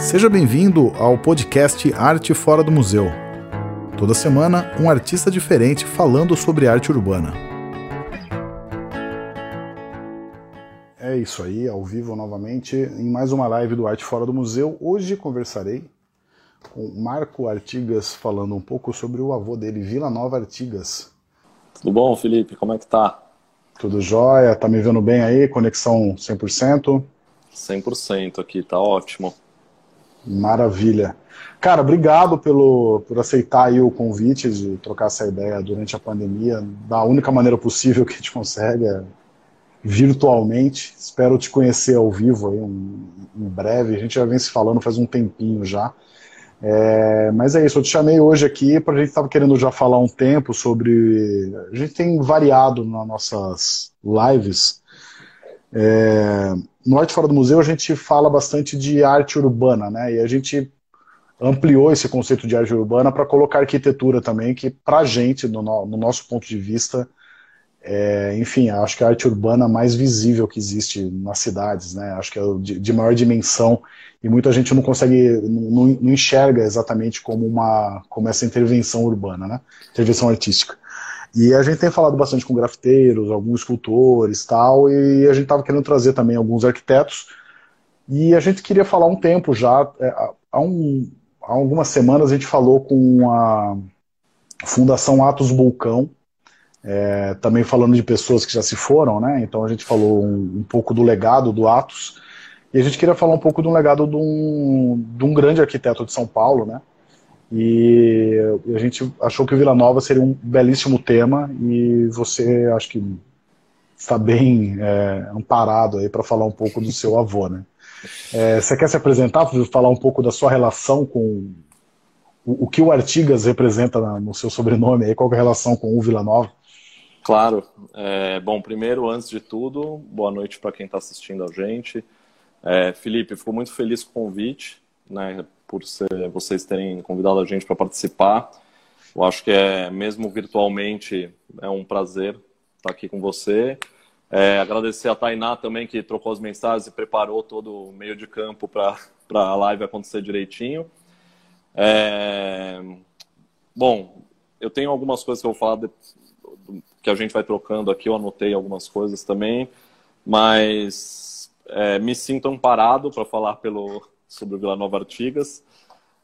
Seja bem-vindo ao podcast Arte Fora do Museu. Toda semana, um artista diferente falando sobre arte urbana. É isso aí, ao vivo novamente, em mais uma live do Arte Fora do Museu. Hoje conversarei com Marco Artigas falando um pouco sobre o avô dele, Vila Nova Artigas. Tudo bom, Felipe? Como é que tá? Tudo jóia? Tá me vendo bem aí? Conexão 100%? 100% aqui, tá ótimo. Maravilha. Cara, obrigado pelo, por aceitar o convite de trocar essa ideia durante a pandemia, da única maneira possível que a gente consegue, é virtualmente. Espero te conhecer ao vivo aí um, em breve. A gente já vem se falando faz um tempinho já. É, mas é isso, eu te chamei hoje aqui para a gente estava querendo já falar um tempo sobre. A gente tem variado nas nossas lives. É, no Arte Fora do Museu a gente fala bastante de arte urbana, né? E a gente ampliou esse conceito de arte urbana para colocar arquitetura também, que para a gente, no, no, nosso ponto de vista, é, enfim, acho que a arte urbana mais visível que existe nas cidades, né? Acho que é de, de maior dimensão e muita gente não consegue, não, não, enxerga exatamente como uma, como essa intervenção urbana, né? Intervenção artística. E a gente tem falado bastante com grafiteiros, alguns escultores, tal, e a gente estava querendo trazer também alguns arquitetos. E a gente queria falar um tempo já, é, há, um, há algumas semanas a gente falou com a Fundação Atos Bulcão, é, também falando de pessoas que já se foram, né? Então a gente falou um, um, pouco do legado do Atos e a gente queria falar um pouco do legado de um, de um grande arquiteto de São Paulo, né? E a gente achou que o Vila Nova seria um belíssimo tema e você acho que está bem é, amparado aí para falar um pouco do seu avô, né? É, você quer se apresentar, falar um pouco da sua relação com o, o que o Artigas representa no seu sobrenome, aí, qual é a relação com o Vila Nova? Claro. É, bom, primeiro, antes de tudo, boa noite para quem está assistindo a gente. É, Felipe, fico muito feliz com o convite, né, por ser, vocês terem convidado a gente para participar. Eu acho que é, mesmo virtualmente, é um prazer estar aqui com você. É, agradecer a Tainá também, que trocou as mensagens e preparou todo o meio de campo para a live acontecer direitinho. É, bom, eu tenho algumas coisas que eu vou falar de, que a gente vai trocando aqui, eu anotei algumas coisas também, mas é, me sinto amparado para falar pelo, sobre o Vila Nova Artigas,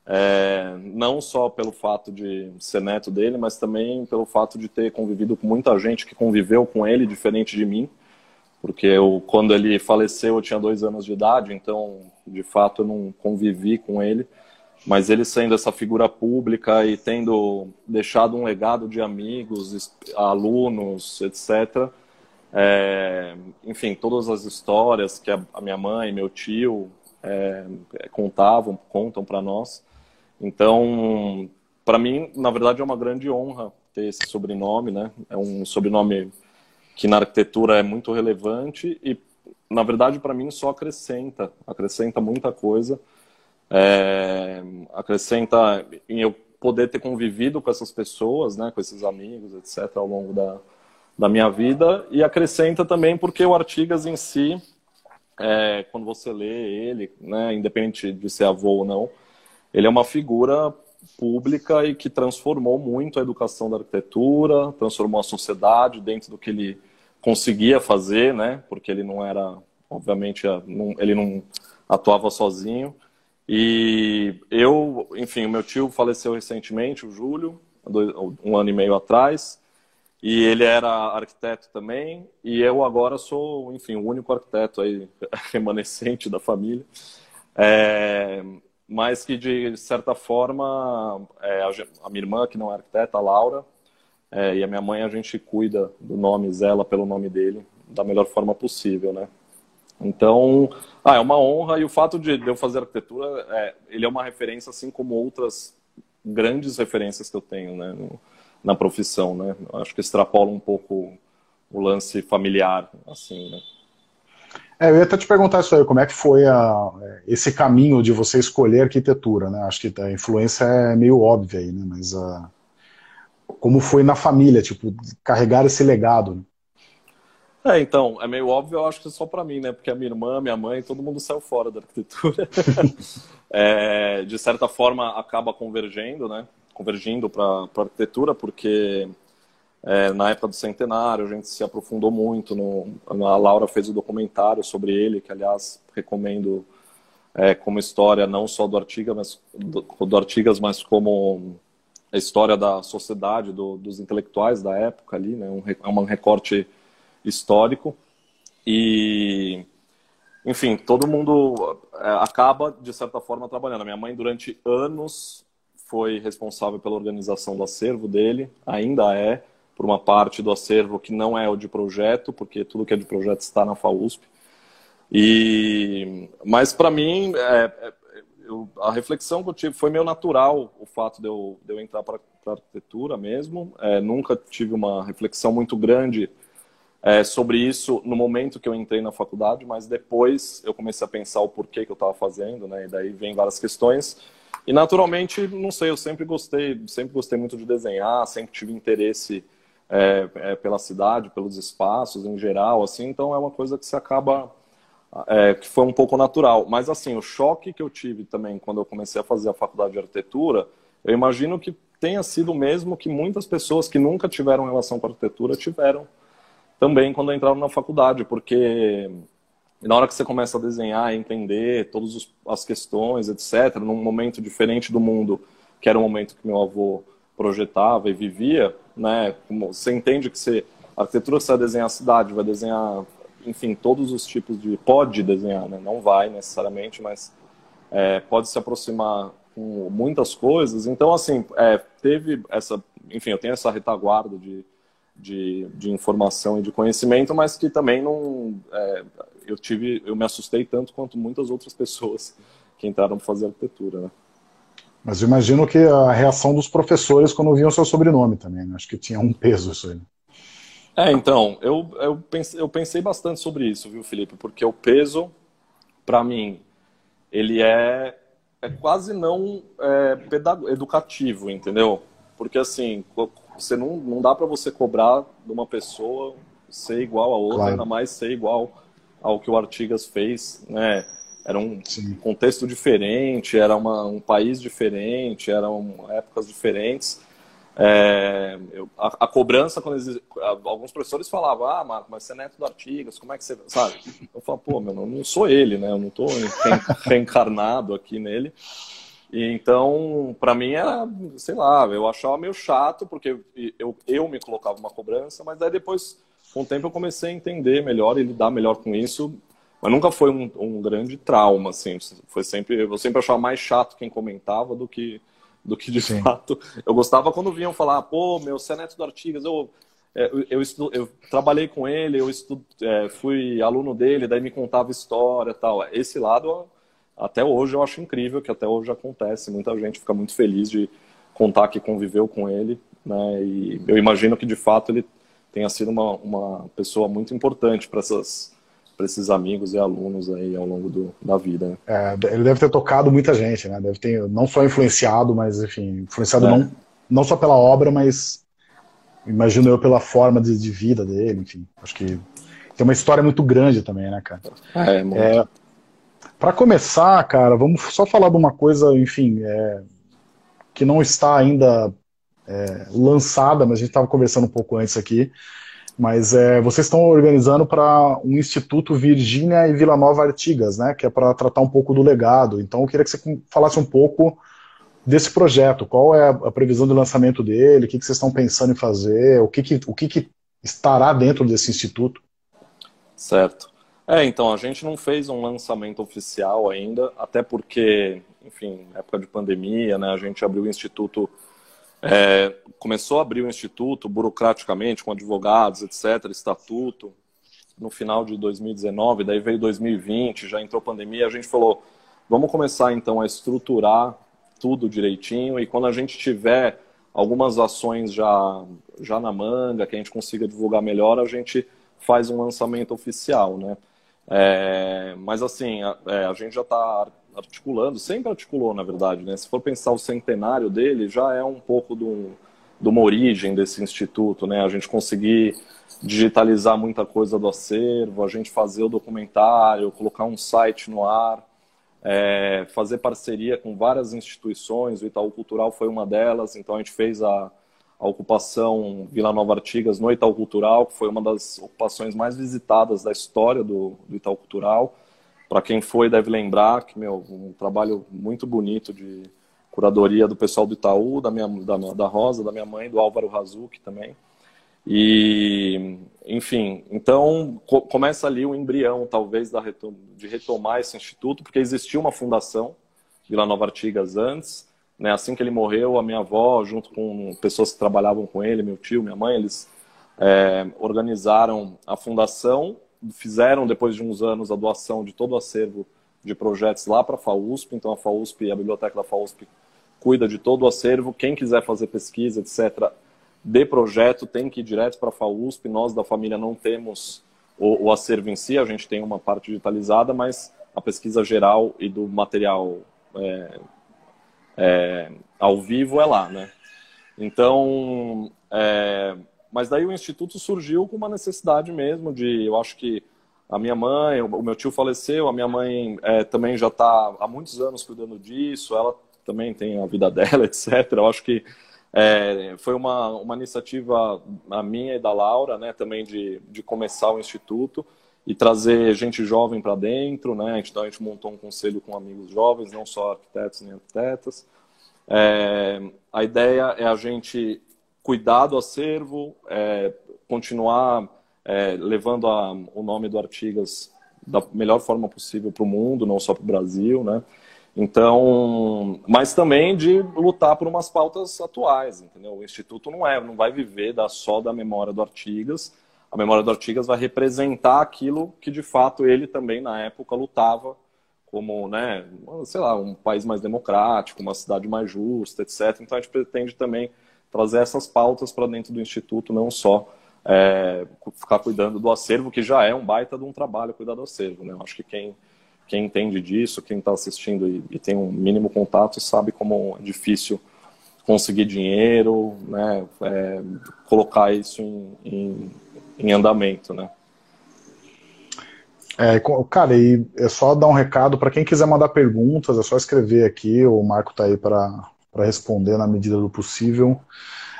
é, não só pelo fato de ser neto dele, mas também pelo fato de ter convivido com muita gente que conviveu com ele, diferente de mim, porque eu, quando ele faleceu eu tinha dois anos de idade, então de fato eu não convivi com ele, mas ele sendo essa figura pública e tendo deixado um legado de amigos, alunos, etc. É, enfim, todas as histórias que a, minha mãe, meu tio é, contavam, contam para nós. Então, para mim, na verdade, é uma grande honra ter esse sobrenome, né? É um sobrenome que na arquitetura é muito relevante e, na verdade, para mim só acrescenta, acrescenta muita coisa é, acrescenta em eu poder ter convivido com essas pessoas, né, com esses amigos, etc., ao longo da, da minha vida, e acrescenta também porque o Artigas em si, é, quando você lê ele, né, independente de ser avô ou não, ele é uma figura pública e que transformou muito a educação da arquitetura, transformou a sociedade dentro do que ele conseguia fazer, né, porque ele não era, obviamente, ele não atuava sozinho, e eu, enfim, o meu tio faleceu recentemente, o Júlio, um ano e meio atrás, e ele era arquiteto também, e eu agora sou, enfim, o único arquiteto aí remanescente da família. É, mas que de certa forma é, a, minha irmã que não é arquiteta, a Laura, é, e a minha mãe a gente cuida do nome, zela pelo nome dele da melhor forma possível, né? Então, ah, é uma honra e o fato de eu fazer arquitetura, é, ele é uma referência assim como outras grandes referências que eu tenho né, no, na profissão, né? Acho que extrapola um pouco o lance familiar, assim, né? É, eu ia até te perguntar isso aí, como é que foi a, esse caminho de você escolher arquitetura, né? Acho que a influência é meio óbvia aí, né? Mas a, como foi na família, tipo, carregar esse legado? Né? É, então, é meio óbvio, eu acho que é só para mim, né? Porque a minha irmã, minha mãe, todo mundo saiu fora da arquitetura. é, de certa forma, acaba convergendo, né? Convergindo para a arquitetura, porque é, na época do centenário a gente se aprofundou muito. No, a Laura fez o um documentário sobre ele, que, aliás, recomendo é, como história não só do Artigas, mas, do, do Artigas, mas como a história da sociedade, do, dos intelectuais da época ali, né? Um, é um recorte histórico. E, enfim, todo mundo é, acaba, de certa forma, trabalhando. Minha mãe, durante anos, foi responsável pela organização do acervo dele, ainda é, por uma parte do acervo que não é o de projeto, porque tudo que é de projeto está na FAUSP. E, mas, para mim, é, é, eu, a reflexão que eu tive foi meio natural o fato de eu, de eu entrar para arquitetura mesmo. É, nunca tive uma reflexão muito grande é, sobre isso no momento que eu entrei na faculdade, mas depois eu comecei a pensar o porquê que eu estava fazendo, né? E daí vem várias questões. E naturalmente, não sei, eu sempre gostei, sempre gostei muito de desenhar, sempre tive interesse é, é, pela cidade, pelos espaços em geral, assim. Então é uma coisa que se acaba é, que foi um pouco natural. Mas assim, o choque que eu tive também quando eu comecei a fazer a faculdade de arquitetura, eu imagino que tenha sido o mesmo que muitas pessoas que nunca tiveram relação com arquitetura tiveram também quando entraram na faculdade, porque na hora que você começa a desenhar e entender todas as questões, etc., num momento diferente do mundo, que era o momento que meu avô projetava e vivia, né? Você entende que você, a arquitetura você vai desenhar a cidade, vai desenhar, enfim, todos os tipos de, pode desenhar, né? Não vai necessariamente, mas é, pode se aproximar com muitas coisas. Então, assim, é, teve essa, enfim, eu tenho essa retaguarda de de, de informação e de conhecimento, mas que também não é, eu tive eu me assustei tanto quanto muitas outras pessoas que entraram para fazer arquitetura, né? Mas imagino que a reação dos professores quando viam seu sobrenome também, né? acho que tinha um peso isso aí. É, então, eu, eu, pensei, eu pensei bastante sobre isso, viu, Felipe? Porque o peso, para mim, ele é, é quase não é, educativo, entendeu? Porque, assim, você não, não dá para você cobrar de uma pessoa ser igual a outra, claro. ainda mais ser igual ao que o Artigas fez, né? Era um Sim. contexto diferente, era uma, um país diferente, eram épocas diferentes. É, eu, a, a, cobrança, quando eles, alguns professores falavam, ah, Marco, mas você é neto do Artigas, como é que você. Sabe? Eu falo, pô, meu, não, não sou ele, né? Eu não estou reencarnado aqui nele. E então, para mim era, sei lá, eu achava meio chato, porque eu, eu me colocava uma cobrança, mas aí depois, com o tempo, eu comecei a entender melhor e lidar melhor com isso. Mas nunca foi um, um grande trauma, assim. Foi sempre, eu sempre achava mais chato quem comentava do que, do que de Sim. fato. Eu gostava quando vinham falar, pô, meu, você é neto do Artigas, eu, é, eu, eu, estudo, eu trabalhei com ele, eu estudo, é, fui aluno dele, daí me contava história tal. Esse lado até hoje eu acho incrível que até hoje acontece. Muita gente fica muito feliz de contar que conviveu com ele, né? E eu imagino que de fato ele tenha sido uma, uma pessoa muito importante para essas para esses amigos e alunos aí ao longo do, da vida. Né? É, ele deve ter tocado muita gente, né? Deve ter não só influenciado, mas enfim, influenciado é. não, não só pela obra, mas imagino eu pela forma de, de, vida dele, enfim. Acho que tem uma história muito grande também, né, cara? É, muito. É, para começar, cara, vamos só falar de uma coisa, enfim, é, que não está ainda é, lançada, mas a gente estava conversando um pouco antes aqui. Mas é, vocês estão organizando para um Instituto Virgínia e Vila Nova Artigas, né? Que é para tratar um pouco do legado. Então eu queria que você falasse um pouco desse projeto. Qual é a previsão de lançamento dele? O que, que vocês estão pensando em fazer? O que, que, o que, que estará dentro desse instituto? Certo. É, então, a gente não fez um lançamento oficial ainda, até porque, enfim, época de pandemia, né, a gente abriu o instituto, é, começou a abrir o instituto burocraticamente, com advogados, etc., estatuto, no final de 2019, daí veio 2020, já entrou pandemia, a gente falou, vamos começar então a estruturar tudo direitinho e quando a gente tiver algumas ações já, já na manga, que a gente consiga divulgar melhor, a gente faz um lançamento oficial, né? É, mas assim, a, é, a gente já está articulando, sempre articulou, na verdade, né? Se for pensar o centenário dele, já é um pouco de uma origem desse instituto, né? A gente conseguir digitalizar muita coisa do acervo, a gente fazer o documentário, colocar um site no ar, é, fazer parceria com várias instituições, o Itaú Cultural foi uma delas, então a gente fez a, a ocupação Vila Nova Artigas no Itaú Cultural, que foi uma das ocupações mais visitadas da história do, do Itaú Cultural. Para quem foi, deve lembrar que, meu, um trabalho muito bonito de curadoria do pessoal do Itaú, da, minha, da, da Rosa, da minha mãe, do Álvaro Razuki também. E, enfim, então co começa ali o embrião, talvez, da retom de retomar esse instituto, porque existia uma fundação, Vila Nova Artigas, antes. Né? Assim que ele morreu, a minha avó, junto com pessoas que trabalhavam com ele, meu tio, minha mãe, eles é, organizaram a fundação, fizeram, depois de uns anos, a doação de todo o acervo de projetos lá para a FAUSP. Então, a FAUSP, a biblioteca da FAUSP, cuida de todo o acervo. Quem quiser fazer pesquisa, etc., de projeto tem que ir direto para a FAUSP. Nós da família não temos o, o, acervo em si, a gente tem uma parte digitalizada, mas a pesquisa geral e do material é, é, ao vivo é lá, né? Então, é, mas daí o Instituto surgiu com uma necessidade mesmo de, eu acho que a minha mãe, o meu tio faleceu, a minha mãe é, também já está há muitos anos cuidando disso, ela também tem a vida dela, etc. Eu acho que é, foi uma, uma iniciativa a minha e da Laura, né, também de, de começar o Instituto e trazer gente jovem para dentro, né? Então a gente montou um conselho com amigos jovens, não só arquitetos nem arquitetas. É, a ideia é a gente cuidar do acervo, é, continuar é, levando a, o nome do Artigas da melhor forma possível para o mundo, não só para o Brasil, né? Então, mas também de lutar por umas pautas atuais, entendeu? O Instituto não é, não vai viver da, só da memória do Artigas. A memória do Artigas vai representar aquilo que de fato ele também na época lutava como, né, sei lá, um país mais democrático, uma cidade mais justa, etc. Então a gente pretende também trazer essas pautas para dentro do Instituto, não só é, ficar cuidando do acervo, que já é um baita de um trabalho cuidar do acervo. Né? Eu acho que quem quem entende disso, quem está assistindo e, e, tem um mínimo contato, sabe como é difícil conseguir dinheiro, né, é, colocar isso em, em, em, andamento, né. É, cara, e é só dar um recado para quem quiser mandar perguntas, é só escrever aqui, o Marco está aí para responder na medida do possível.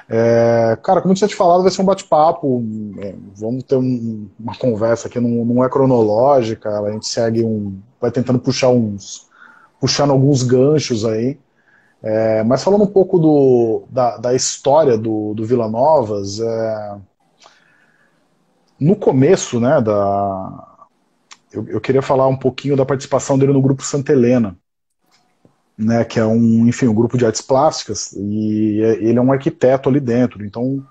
É, cara, como eu tinha te falado, vai ser um bate-papo. É, vamos ter um, uma conversa aqui, não, não, é cronológica, a gente segue um. vai tentando puxar uns. puxando alguns ganchos aí. É, mas falando um pouco do, da, da história do, do Vila Novas, é, no começo, né, da, eu, eu queria falar um pouquinho da participação dele no grupo Santa Helena né, que é um, enfim, um grupo de artes plásticas, e é, ele é um arquiteto ali dentro. Então,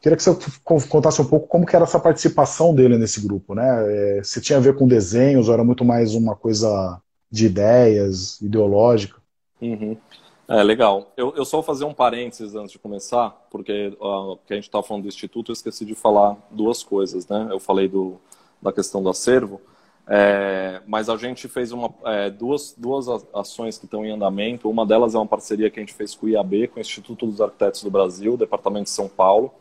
queria que você contasse um pouco como que era essa participação dele nesse grupo, né? É, se tinha a ver com desenhos, ou era muito mais uma coisa de ideias, ideológica? Uhum. É, legal. Eu, eu só vou fazer um parênteses antes de começar, porque uh, que a gente estava falando do Instituto, eu esqueci de falar duas coisas, né? Eu falei do, da questão do acervo, é, mas a gente fez uma, é, duas, duas ações que estão em andamento. Uma delas é uma parceria que a gente fez com o IAB, com o Instituto dos Arquitetos do Brasil, Departamento de São Paulo.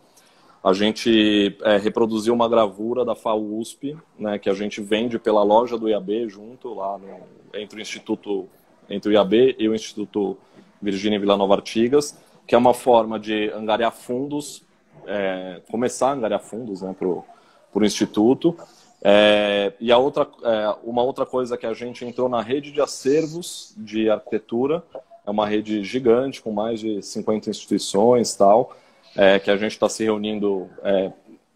A gente é, reproduziu uma gravura da FAUSP, né, que a gente vende pela loja do IAB junto, lá no, entre o Instituto, entre o IAB e o Instituto Virgínia Vila Nova Artigas, que é uma forma de angariar fundos, é, começar a angariar fundos né, para o Instituto. É, e a outra, é, uma outra coisa que a gente entrou na rede de acervos de arquitetura, é uma rede gigante com mais de 50 instituições tal, é, que a gente está se reunindo é,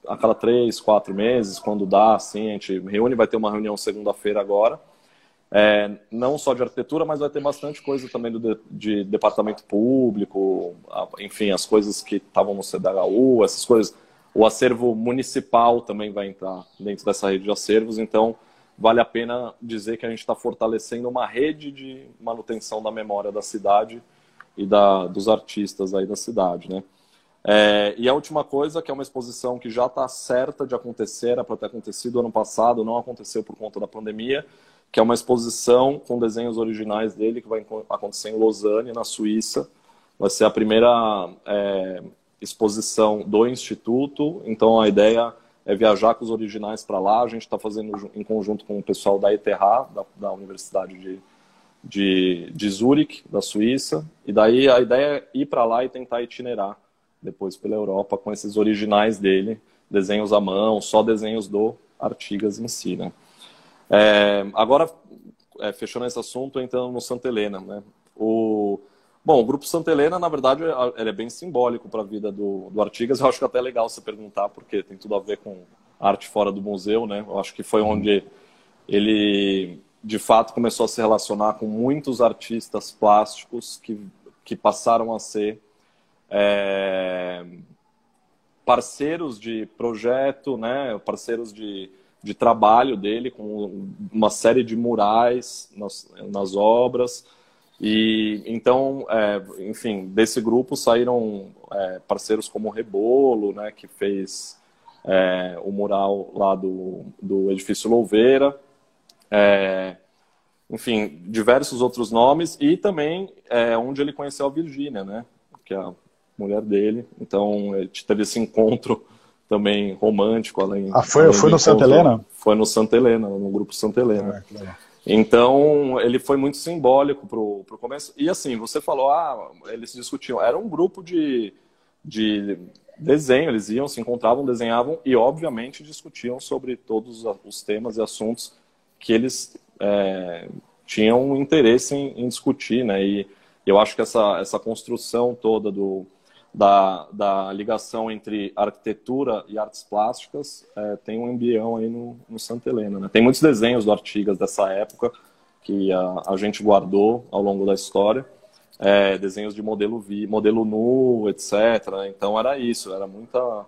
a cada três, quatro meses, quando dá, assim, a gente reúne, vai ter uma reunião segunda-feira agora, é, não só de arquitetura, mas vai ter bastante coisa também do de, de departamento público, enfim, as coisas que estavam no CDHU, essas coisas o acervo municipal também vai entrar dentro dessa rede de acervos, então vale a pena dizer que a gente está fortalecendo uma rede de manutenção da memória da cidade e da, dos artistas aí da cidade, né? É, e a última coisa, que é uma exposição que já está certa de acontecer, era para ter acontecido ano passado, não aconteceu por conta da pandemia, que é uma exposição com desenhos originais dele, que vai acontecer em Lausanne, na Suíça, Vai ser a primeira é, exposição do Instituto, então a ideia é viajar com os originais para lá. A gente está fazendo em conjunto com o pessoal da ETH, da, da Universidade de, de, de Zurich, da Suíça. E daí a ideia é ir para lá e tentar itinerar depois pela Europa com esses originais dele, desenhos à mão, só desenhos do Artigas em si. Né? É, agora, é, fechando esse assunto, entrando no Santa Helena. Né? Bom, o Grupo Santa Helena, na verdade, é, ele é bem simbólico para a vida do, do Artigas. Eu acho que é até legal você perguntar, porque tem tudo a ver com arte fora do museu. Né? Eu acho que foi onde ele, de fato, começou a se relacionar com muitos artistas plásticos que, que passaram a ser é, parceiros de projeto, né, parceiros de, de trabalho dele, com uma série de murais nas, nas obras. E então, é, enfim, desse grupo saíram é, parceiros como o Rebolo, né, que fez é, o mural lá do, do edifício Louveira. É, enfim, diversos outros nomes e também é, onde ele conheceu a Virgínia, né, que é a mulher dele. Então, gente teve esse encontro também romântico. Além, ah, foi, além foi no Santa Helena? Foi no Santa Helena, no grupo Santa Helena. Ah, então, ele foi muito simbólico para o começo. E assim, você falou, ah, eles discutiam. Era um grupo de, de desenho, eles iam, se encontravam, desenhavam e, obviamente, discutiam sobre todos os temas e assuntos que eles é, tinham interesse em, em discutir, né? E eu acho que essa, essa construção toda do, da, da ligação entre arquitetura e artes plásticas é, tem um embrião aí no, no Santa Helena. Né? Tem muitos desenhos do Artigas dessa época que a, a gente guardou ao longo da história. É, desenhos de modelo vi, modelo nu, etc. Então era isso, era muita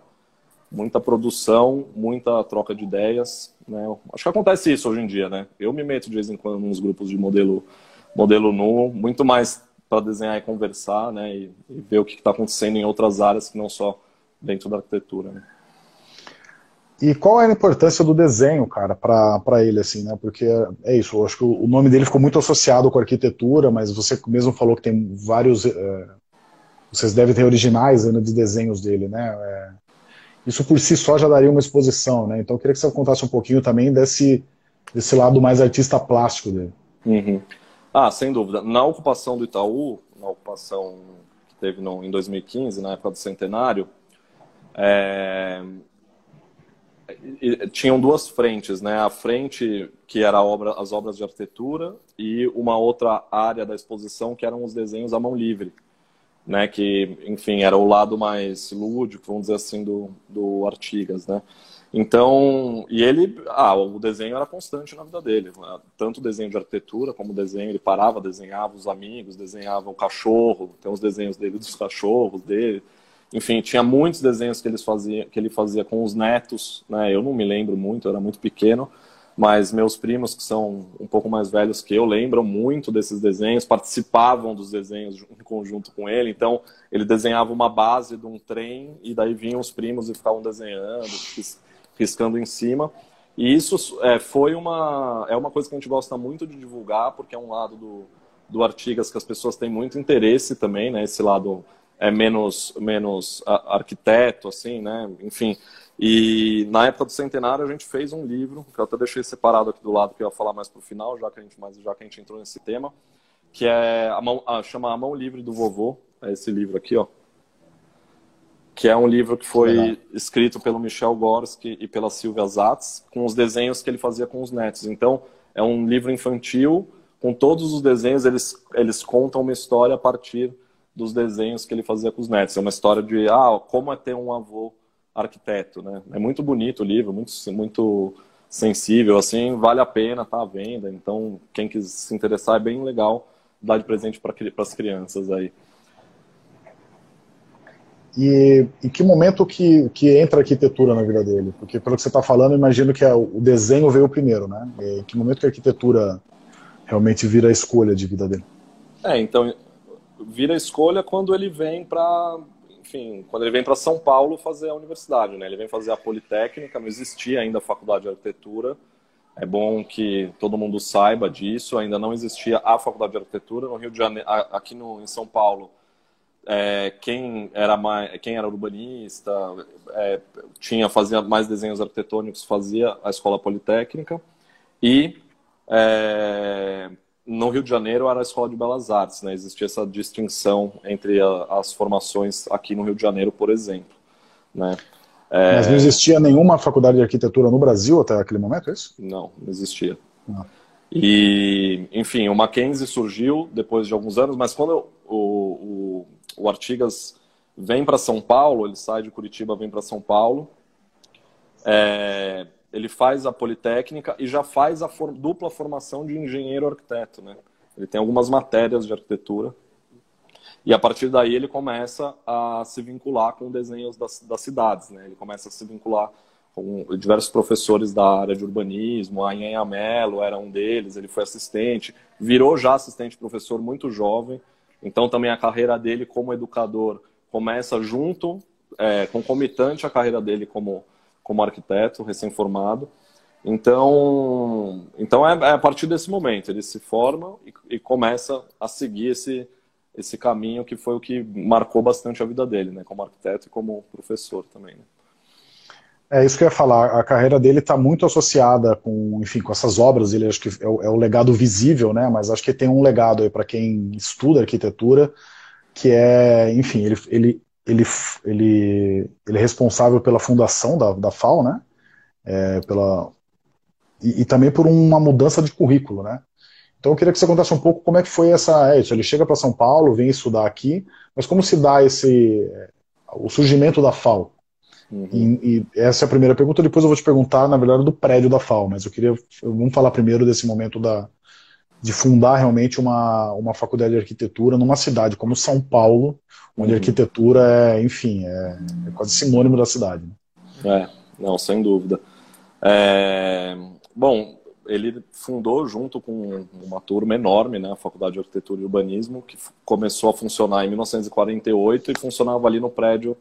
muita produção, muita troca de ideias. Né? Acho que acontece isso hoje em dia, né? Eu me meto de vez em quando nos grupos de modelo modelo nu, muito mais para desenhar e conversar, né, e, e ver o que está acontecendo em outras áreas que não só dentro da arquitetura. Né. E qual é a importância do desenho, cara, para ele, assim, né? Porque é isso, eu acho que o nome dele ficou muito associado com arquitetura, mas você mesmo falou que tem vários. É, vocês devem ter originais ainda de desenhos dele, né? É, isso por si só já daria uma exposição, né? Então eu queria que você contasse um pouquinho também desse, desse lado mais artista plástico dele. Uhum. Ah, sem dúvida. Na ocupação do Itaú, na ocupação que teve no, em 2015, na época do centenário, é, tinham duas frentes, né? A frente que era obra, as obras de arquitetura e uma outra área da exposição que eram os desenhos à mão livre, né? Que, enfim, era o lado mais lúdico, vamos dizer assim, do, do Artigas, né? Então, e ele, ah, o desenho era constante na vida dele, né? tanto desenho de arquitetura como desenho, ele parava, desenhava os amigos, desenhava o cachorro, tem os desenhos dele dos cachorros dele, enfim, tinha muitos desenhos que, eles fazia, que ele fazia com os netos, né, eu não me lembro muito, eu era muito pequeno, mas meus primos, que são um pouco mais velhos que eu, lembram muito desses desenhos, participavam dos desenhos em conjunto com ele. Então, ele desenhava uma base de um trem e daí vinham os primos e ficavam desenhando riscando em cima. E isso é, foi uma, é uma coisa que a gente gosta muito de divulgar, porque é um lado do, do Artigas que as pessoas têm muito interesse também, né? Esse lado é menos, menos arquiteto, assim, né? Enfim. E na época do centenário a gente fez um livro, que eu até deixei separado aqui do lado, que eu ia falar mais para o final, já que, a gente, mas já que a gente entrou nesse tema, que é a mão, a, chama A Mão Livre do Vovô, é esse livro aqui, ó que é um livro que foi escrito pelo Michel Gorski e pela Silvia Zatz, com os desenhos que ele fazia com os netos. Então, é um livro infantil, com todos os desenhos, eles, eles contam uma história a partir dos desenhos que ele fazia com os netos. É uma história de, ah, como é ter um avô arquiteto, né? É muito bonito o livro, muito, muito sensível, assim, vale a pena, tá à venda. Então, quem quiser se interessar, é bem legal dar de presente para as crianças aí. E em que momento que, que entra a arquitetura na vida dele? Porque pelo que você está falando, imagino que o desenho veio primeiro, né? E que momento que a arquitetura realmente vira a escolha de vida dele? É, então vira a escolha quando ele vem para, enfim, quando ele vem para São Paulo fazer a universidade, né? Ele vem fazer a Politécnica, não existia ainda a faculdade de arquitetura. É bom que todo mundo saiba disso. Ainda não existia a faculdade de arquitetura no Rio de Janeiro, aqui no, em São Paulo é, quem, era mais, quem era urbanista, é, tinha, fazia mais desenhos arquitetônicos, fazia a escola politécnica. E é, no Rio de Janeiro era a escola de belas artes, né? Existia essa distinção entre a, as formações aqui no Rio de Janeiro, por exemplo. Né? É... Mas não existia nenhuma faculdade de arquitetura no Brasil até aquele momento, é isso? Não, não existia. Não. E, enfim, o Mackenzie surgiu depois de alguns anos, mas quando o, o, o Artigas vem para São Paulo, ele sai de Curitiba, vem para São Paulo, é, ele faz a Politécnica e já faz a for, dupla formação de engenheiro arquiteto, né? Ele tem algumas matérias de arquitetura e a partir daí ele começa a se vincular com desenhos das, das cidades, né? Ele começa a se vincular com diversos professores da área de urbanismo, a Inha Mello era um deles, ele foi assistente, virou já assistente professor muito jovem, então também a carreira dele como educador começa junto, é, concomitante à carreira dele como, como arquiteto recém-formado. Então, então é, é, a partir desse momento, ele se forma e, e começa a seguir esse, esse caminho que foi o que marcou bastante a vida dele, né, como arquiteto e como professor também. Né? É isso que eu ia falar. A carreira dele está muito associada com, enfim, com essas obras. Ele acho que é o, é o legado visível, né? Mas acho que tem um legado aí para quem estuda arquitetura, que é, enfim, ele, ele, ele, ele, ele é responsável pela fundação da, da FAO, né? É, pela e, e, também por uma mudança de currículo, né? Então eu queria que você contasse um pouco como é que foi essa. É, ele chega para São Paulo, vem estudar aqui, mas como se dá esse o surgimento da FAO? Uhum. E, e, essa é a primeira pergunta. Depois eu vou te perguntar, na verdade, do prédio da FAO, mas eu queria. Vamos falar primeiro desse momento da, de fundar realmente uma, uma faculdade de arquitetura numa cidade como São Paulo, onde uhum. arquitetura é, enfim, é, é, quase sinônimo da cidade. Né? É, não, sem dúvida. É, bom, ele fundou junto com uma turma enorme, né, a Faculdade de Arquitetura e Urbanismo, que começou a funcionar em 1948 e funcionava ali no prédio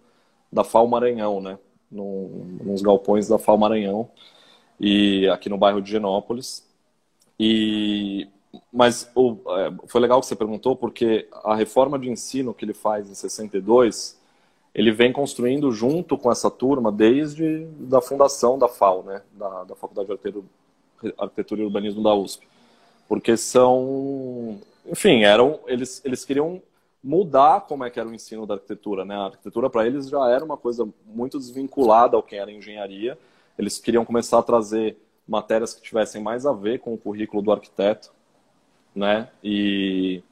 da FAO Maranhão, né? Num, nos galpões da FAO Maranhão e aqui no bairro de Genópolis. E mas o, é, foi legal que você perguntou porque a reforma de ensino que ele faz em 62 ele vem construindo junto com essa turma desde da fundação da FAO, né, da, da Faculdade de Arquitetura, e Urbanismo da USP, porque são, enfim, eram eles eles queriam mudar como é que era o ensino da arquitetura, né? A arquitetura para eles já era uma coisa muito desvinculada ao que era engenharia. Eles queriam começar a trazer matérias que tivessem mais a ver com o currículo do arquiteto, né? E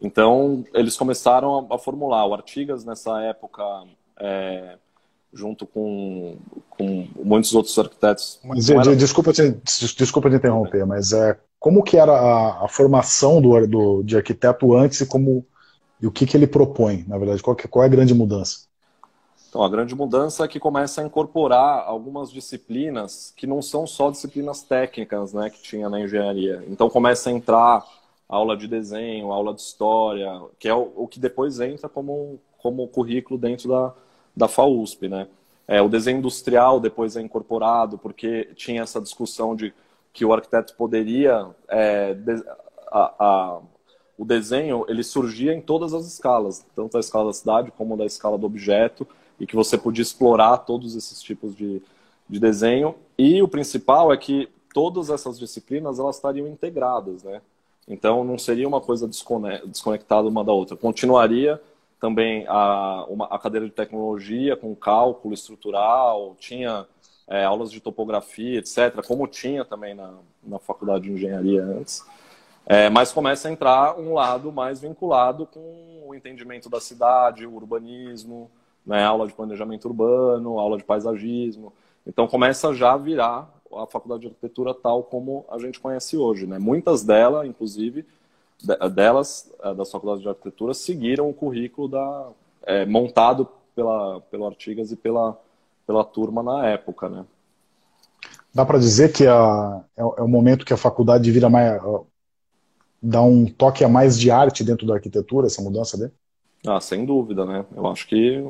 então eles começaram a, a formular o Artigas nessa época. É, junto com, com muitos outros arquitetos. Mas, era... desculpa, te, desculpa te interromper, mas é, como que era a, a formação do, do, de arquiteto antes e como e o que, que ele propõe, na verdade? Qual, que, qual é a grande mudança? Então, a grande mudança é que começa a incorporar algumas disciplinas que não são só disciplinas técnicas né, que tinha na engenharia. Então, começa a entrar aula de desenho, aula de história, que é o, o que depois entra como, como currículo dentro da, da FAUSP. Né? É, o desenho industrial depois é incorporado, porque tinha essa discussão de que o arquiteto poderia é, a, a, o desenho ele surgia em todas as escalas, tanto a escala da cidade como da escala do objeto, e que você podia explorar todos esses tipos de, de desenho. E o principal é que todas essas disciplinas elas estariam integradas, né? Então não seria uma coisa desconectada uma da outra. Continuaria também a, uma, a cadeira de tecnologia com cálculo estrutural, tinha é, aulas de topografia, etc., como tinha também na, na faculdade de engenharia antes. É, mas começa a entrar um lado mais vinculado com o entendimento da cidade, o urbanismo, né, aula de planejamento urbano, aula de paisagismo. Então começa já a virar a faculdade de arquitetura tal como a gente conhece hoje. Né? Muitas delas, inclusive, delas, é, das faculdades de arquitetura, seguiram o currículo da, é, montado pela, pelo Artigas e pela, pela turma na época. Né? Dá para dizer que a, é, é o momento que a faculdade vira mais, dá um toque a mais de arte dentro da arquitetura, essa mudança dele? Ah, sem dúvida, né? Eu acho que,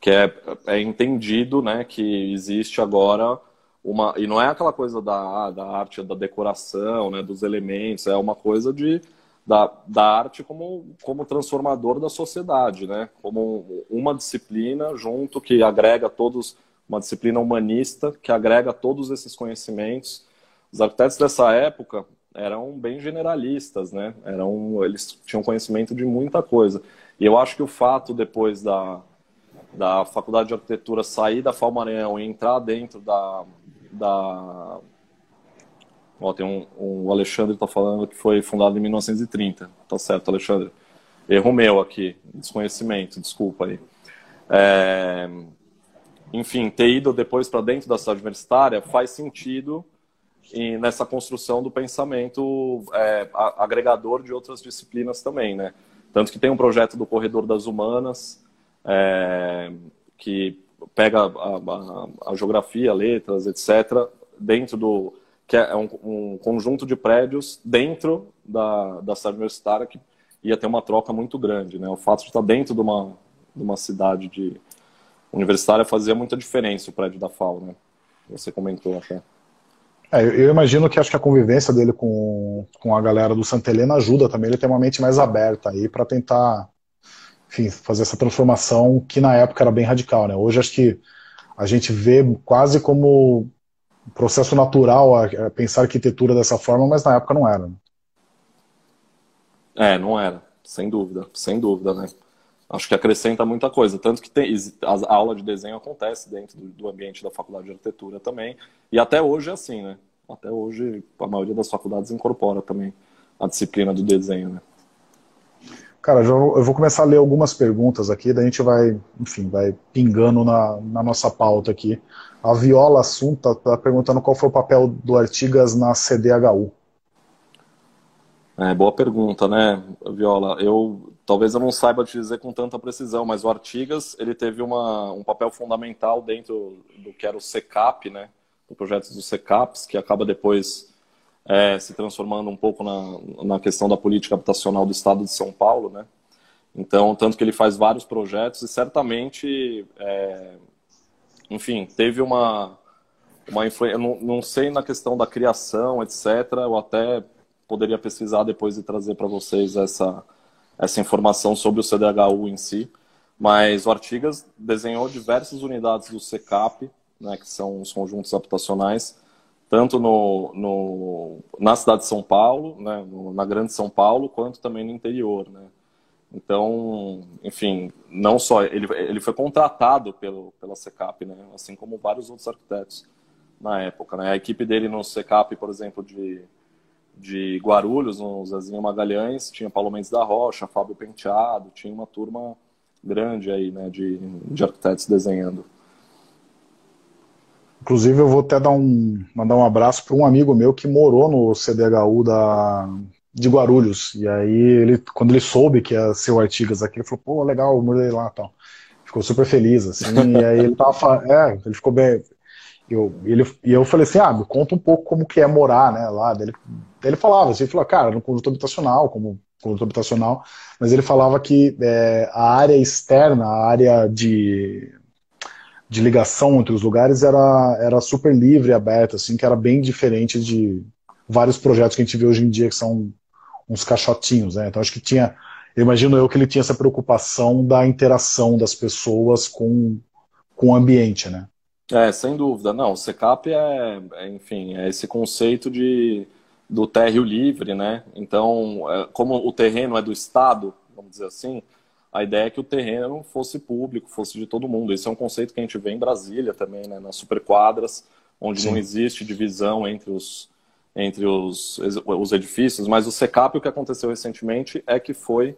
que é, é entendido né, que existe agora uma. E não é aquela coisa da, da arte, da decoração, né, dos elementos, é uma coisa de da, da arte como, como transformador da sociedade, né? Como uma disciplina junto que agrega todos, uma disciplina humanista que agrega todos esses conhecimentos. Os arquitetos dessa época eram bem generalistas, né? Eram, eles tinham conhecimento de muita coisa. E eu acho que o fato depois da, da Faculdade de Arquitetura sair da Falmaranhão e entrar dentro da, da Ó, tem um, um o Alexandre está falando que foi fundado em 1930. Tá certo, Alexandre. Erro meu aqui, desconhecimento, desculpa aí. É, enfim, ter ido depois para dentro da cidade universitária faz sentido e nessa construção do pensamento é, agregador de outras disciplinas também, né? Tanto que tem um projeto do Corredor das Humanas, é, que pega a, a, a, geografia, letras, etc., dentro do, que é um, um conjunto de prédios dentro da, da cidade universitária que ia ter uma troca muito grande. Né? O fato de estar dentro de uma, de uma cidade de universitária fazia muita diferença o prédio da FAO. Né? Você comentou até. É, eu imagino que acho que a convivência dele com, com a galera do Santa Helena ajuda também ele ter uma mente mais aberta aí para tentar enfim, fazer essa transformação que na época era bem radical. Né? Hoje acho que a gente vê quase como processo natural a, a pensar arquitetura dessa forma, mas na época não era. Né? É, não era, sem dúvida, sem dúvida, né? Acho que acrescenta muita coisa, tanto que tem, a aula de desenho acontece dentro do, do ambiente da faculdade de arquitetura também, e até hoje é assim, né? Até hoje a maioria das faculdades incorpora também a disciplina do desenho, né? Cara, eu vou começar a ler algumas perguntas aqui, daí a gente vai, enfim, vai pingando na, na nossa pauta aqui. A Viola Assunta está perguntando qual foi o papel do Artigas na CDHU. É, boa pergunta, né, Viola? Eu talvez eu não saiba te dizer com tanta precisão, mas o Artigas ele teve uma, um papel fundamental dentro do que era o SECAP, né, do projeto dos SECAPs, que acaba depois é, se transformando um pouco na, na questão da política habitacional do Estado de São Paulo, né? Então, tanto que ele faz vários projetos e certamente, é, enfim, teve uma, uma influência. Não, não sei na questão da criação, etc. Eu até poderia pesquisar depois e trazer para vocês essa, essa informação sobre o CDHU em si. Mas o Artigas desenhou diversas unidades do SECAP, né, que são os conjuntos habitacionais, tanto no, no, na cidade de São Paulo, né, na grande São Paulo, quanto também no interior. Né. Então, enfim, não só ele, ele foi contratado pelo, pela SECAP, né, assim como vários outros arquitetos na época. Né. A equipe dele no SECAP, por exemplo, de, de Guarulhos, no Zezinho Magalhães, tinha Paulo Mendes da Rocha, Fábio Penteado, tinha uma turma grande aí, né, de, de arquitetos desenhando. Inclusive, eu vou até dar um, mandar um abraço para um amigo meu que morou no CDHU da, de Guarulhos. E aí, ele, quando ele soube que ia ser o Artigas aqui, ele falou: pô, legal, eu morei lá tal. Ficou super feliz, assim. e aí, ele tava. É, ele ficou bem. Eu, ele, e eu falei assim: ah, me conta um pouco como que é morar né, lá. Daí ele, daí ele falava assim: ele falou, cara, no conjunto habitacional, como conjunto habitacional, mas ele falava que é, a área externa, a área de de ligação entre os lugares era, era super livre, aberta, assim, que era bem diferente de vários projetos que a gente vê hoje em dia, que são uns caixotinhos, né? Então acho que tinha, eu imagino eu que ele tinha essa preocupação da interação das pessoas com, com o ambiente, né? É, sem dúvida. Não, o SECAP é, é enfim, é esse conceito de, do térreo livre, né? Então, é, como o terreno é do Estado, vamos dizer assim, a ideia é que o terreno fosse público, fosse de todo mundo. Esse é um conceito que a gente vê em Brasília também, né, nas superquadras, onde Sim. não existe divisão entre os, entre os, os edifícios, mas o SECAP, o que aconteceu recentemente é que foi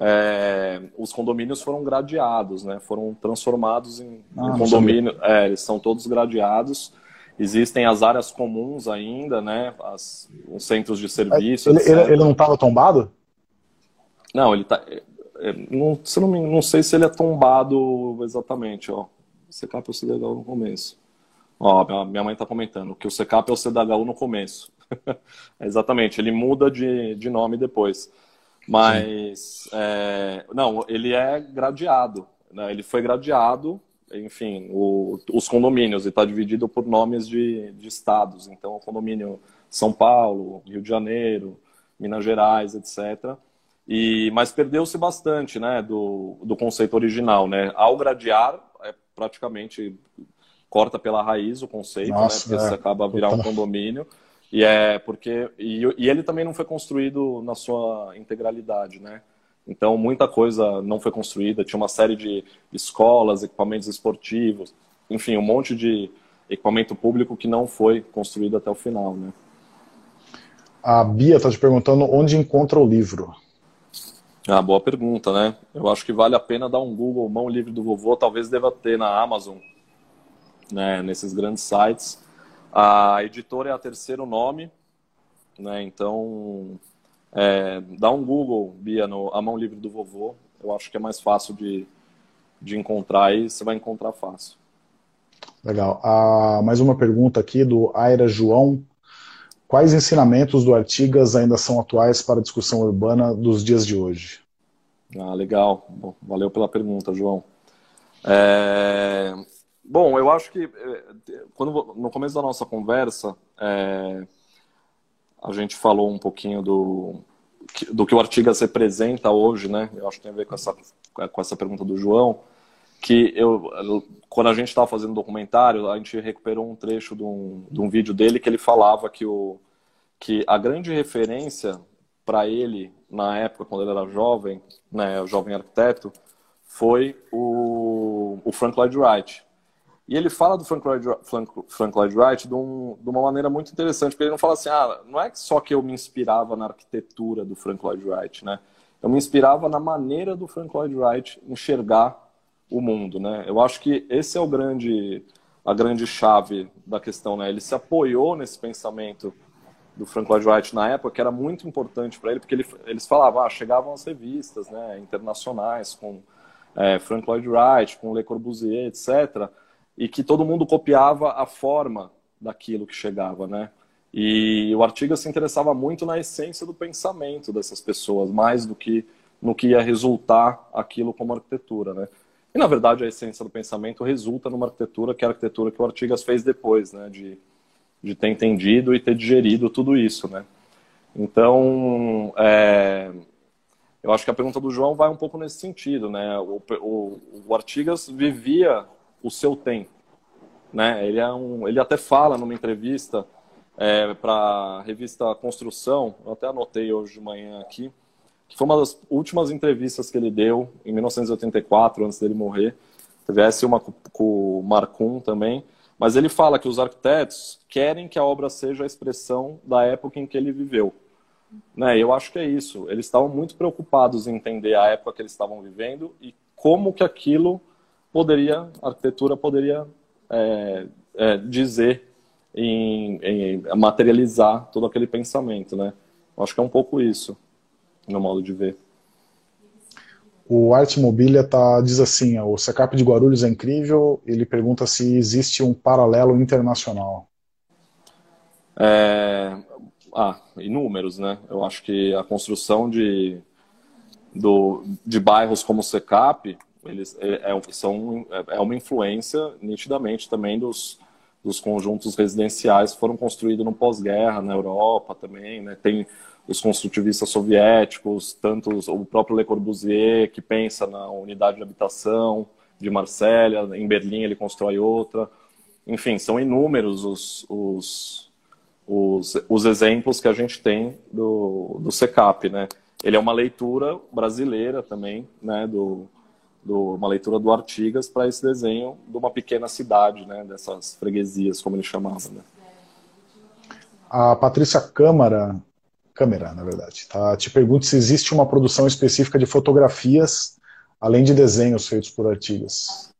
é, os condomínios foram gradeados, né? Foram transformados em, ah, condomínio. É, eles são todos gradeados. Existem as áreas comuns ainda, né? As, os centros de serviço. Ele, ele, ele não estava tombado? Não, ele tá. É, não, se não, não sei se ele é tombado exatamente, ó. CCAP é o CDHU no começo. Ó, minha mãe está comentando que o CCAP é o CDHU no começo. é exatamente, ele muda de, de nome depois. Mas, é, não, ele é gradeado. Né? Ele foi gradeado, enfim, o, os condomínios, e está dividido por nomes de, de estados. Então, o condomínio São Paulo, Rio de Janeiro, Minas Gerais, etc. E, mas perdeu-se bastante né, do, do conceito original. Né? Ao gradear, é praticamente corta pela raiz o conceito, né, Nossa, né? Porque é. você acaba virar um condomínio. E é porque e, e, ele também não foi construído na sua integralidade, né? Então muita coisa não foi construída. Tinha uma série de escolas, equipamentos esportivos, enfim, um monte de equipamento público que não foi construído até o final, né? A Bia está te perguntando onde encontra o livro. Ah, boa pergunta, né? Eu acho que vale a pena dar um Google Mão Livre do Vovô, talvez deva ter na Amazon, né, nesses grandes sites. A editora é a terceiro nome, né? Então, é, dá um Google, Bia, no A Mão Livre do Vovô. Eu acho que é mais fácil de, de encontrar e você vai encontrar fácil. Legal. Ah, mais uma pergunta aqui do Aira João. Quais ensinamentos do Artigas ainda são atuais para a discussão urbana dos dias de hoje? Ah, legal. Bom, valeu pela pergunta, João. É... Bom, eu acho que é, quando, no começo da nossa conversa, é, a gente falou um pouquinho do, do que o Artigas representa hoje, né? Eu acho que tem a ver com essa, com essa pergunta do João, que eu, quando a gente estava fazendo o documentário, a gente recuperou um trecho de um, de um vídeo dele que ele falava que, o, que a grande referência para ele, na época, quando ele era jovem, né, jovem arquiteto, foi o, o Frank Lloyd Wright. E ele fala do Frank Lloyd, Frank, Frank Lloyd Wright de, um, de, uma maneira muito interessante, porque ele não fala assim, ah, não é só que eu me inspirava na arquitetura do Frank Lloyd Wright, né? Eu me inspirava na maneira do Frank Lloyd Wright enxergar o mundo, né? Eu acho que esse é o grande, a grande chave da questão, né? Ele se apoiou nesse pensamento do Frank Lloyd Wright na época, que era muito importante para ele, porque ele, eles falavam, ah, chegavam as revistas, né, internacionais com é, Frank Lloyd Wright, com Le Corbusier, etc., e que todo mundo copiava a forma daquilo que chegava, né? E o Artigas se interessava muito na essência do pensamento dessas pessoas, mais do que no que ia resultar aquilo como arquitetura, né? E na verdade a essência do pensamento resulta numa arquitetura que é a arquitetura que o Artigas fez depois, né? De, de ter entendido e ter digerido tudo isso, né? Então, é, eu acho que a pergunta do João vai um pouco nesse sentido, né? O, o, o Artigas vivia o seu tempo. Né? Ele, é um, ele até fala numa entrevista é, para a revista Construção, eu até anotei hoje de manhã aqui, que foi uma das últimas entrevistas que ele deu em 1984, antes dele morrer. Teve uma com o Marcum também. Mas ele fala que os arquitetos querem que a obra seja a expressão da época em que ele viveu. Né? Eu acho que é isso. Eles estavam muito preocupados em entender a época que eles estavam vivendo e como que aquilo poderia, a arquitetura poderia é, é, dizer em, em, materializar todo aquele pensamento, né? Eu acho que é um pouco isso, no modo de ver. O Arte Mobília tá, diz assim, o Secap de Guarulhos é incrível, ele pergunta se existe um paralelo internacional. É, ah, inúmeros, né? Eu acho que a construção de, do, de bairros como o Secap eles é, é, são, é, é uma influência nitidamente também dos, dos conjuntos residenciais que foram construídos no pós-guerra na Europa também, né? Tem os construtivistas soviéticos, tanto o próprio Le Corbusier, que pensa na unidade de habitação de Marsella, em Berlim ele constrói outra. Enfim, são inúmeros os, os, os, os exemplos que a gente tem do, do SECAP, né? Ele é uma leitura brasileira também, né, do, do, uma leitura do Artigas para esse desenho de uma pequena cidade, né, dessas freguesias, como ele chamava. Né? A Patrícia Câmara, Câmara, na verdade, tá, te pergunta se existe uma produção específica de fotografias, além de desenhos feitos por Artigas.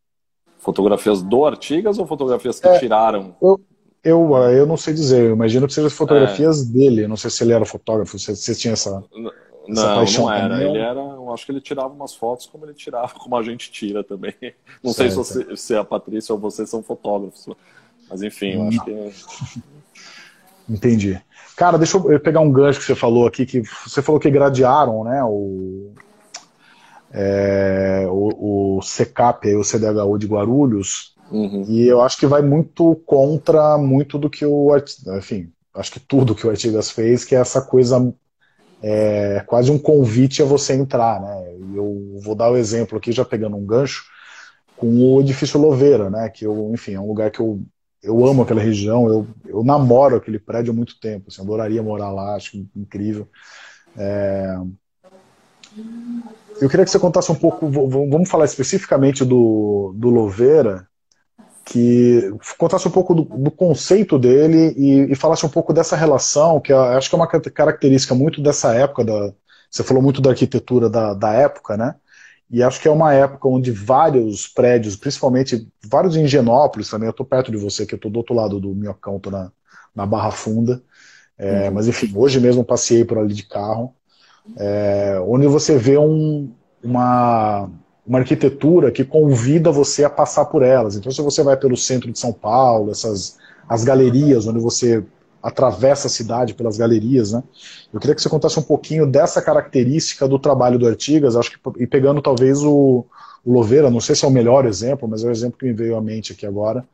Fotografias do Artigas ou fotografias que é, tiraram? Eu, eu, eu não sei dizer, eu imagino que sejam fotografias é. dele, eu não sei se ele era fotógrafo, se você tinha essa... Não, não era. Também. Ele era. Eu acho que ele tirava umas fotos como ele tirava, como a gente tira também. Não certo. sei se, você, se a Patrícia ou você são fotógrafos. Mas enfim, eu acho que. Entendi. Cara, deixa eu pegar um gancho que você falou aqui, que você falou que gradearam, né? O, é, o, o CECAP, o CDHU de Guarulhos, uhum. e eu acho que vai muito contra muito do que o. Enfim, acho que tudo que o Artigas fez, que é essa coisa é quase um convite a você entrar, né? Eu vou dar o exemplo aqui, já pegando um gancho, com o edifício Louveira, né? Que eu, enfim, é um lugar que eu, eu amo aquela região, eu, eu namoro aquele prédio há muito tempo, assim, adoraria morar lá, acho incrível. É... Eu queria que você contasse um pouco, vamos falar especificamente do, do Louveira, que contasse um pouco do, do conceito dele e, e, falasse um pouco dessa relação, que acho que é uma característica muito dessa época, da, você falou muito da arquitetura da, da época, né? E acho que é uma época onde vários prédios, principalmente vários em Genópolis também, eu estou perto de você, que eu estou do outro lado do Minhocão, estou na, na Barra Funda, é, uhum. mas enfim, hoje mesmo passei por ali de carro, é, onde você vê um, uma, uma arquitetura que convida você a passar por elas. Então, se você vai pelo centro de São Paulo, essas as galerias, onde você atravessa a cidade pelas galerias, né? Eu queria que você contasse um pouquinho dessa característica do trabalho do Artigas, acho que e pegando talvez o, o Louveira, não sei se é o melhor exemplo, mas é o exemplo que me veio à mente aqui agora,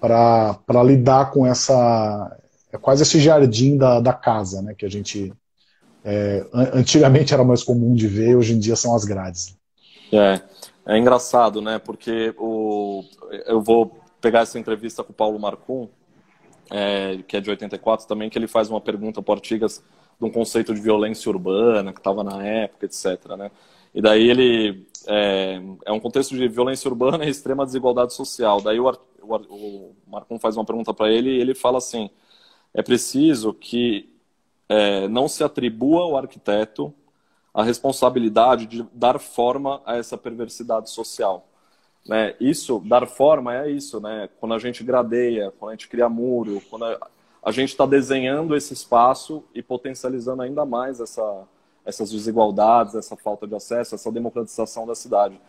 para lidar com essa é quase esse jardim da, da casa, né? Que a gente é, antigamente era mais comum de ver, hoje em dia são as grades. É, é engraçado, né? Porque o, eu vou pegar essa entrevista com o Paulo Marcum, é, que é de 84 também, que ele faz uma pergunta para Artigas de um conceito de violência urbana que estava na época, etc. Né? E daí ele é, é, um contexto de violência urbana e extrema desigualdade social. Daí o, o, o faz uma pergunta para ele e ele fala assim: é preciso que é, não se atribua ao arquiteto a responsabilidade de dar forma a essa perversidade social. Né? Isso, dar forma é isso, né? Quando a gente gradeia, quando a gente cria muro, quando a, gente está desenhando esse espaço e potencializando ainda mais essa, essas desigualdades, essa falta de acesso, essa democratização da cidade.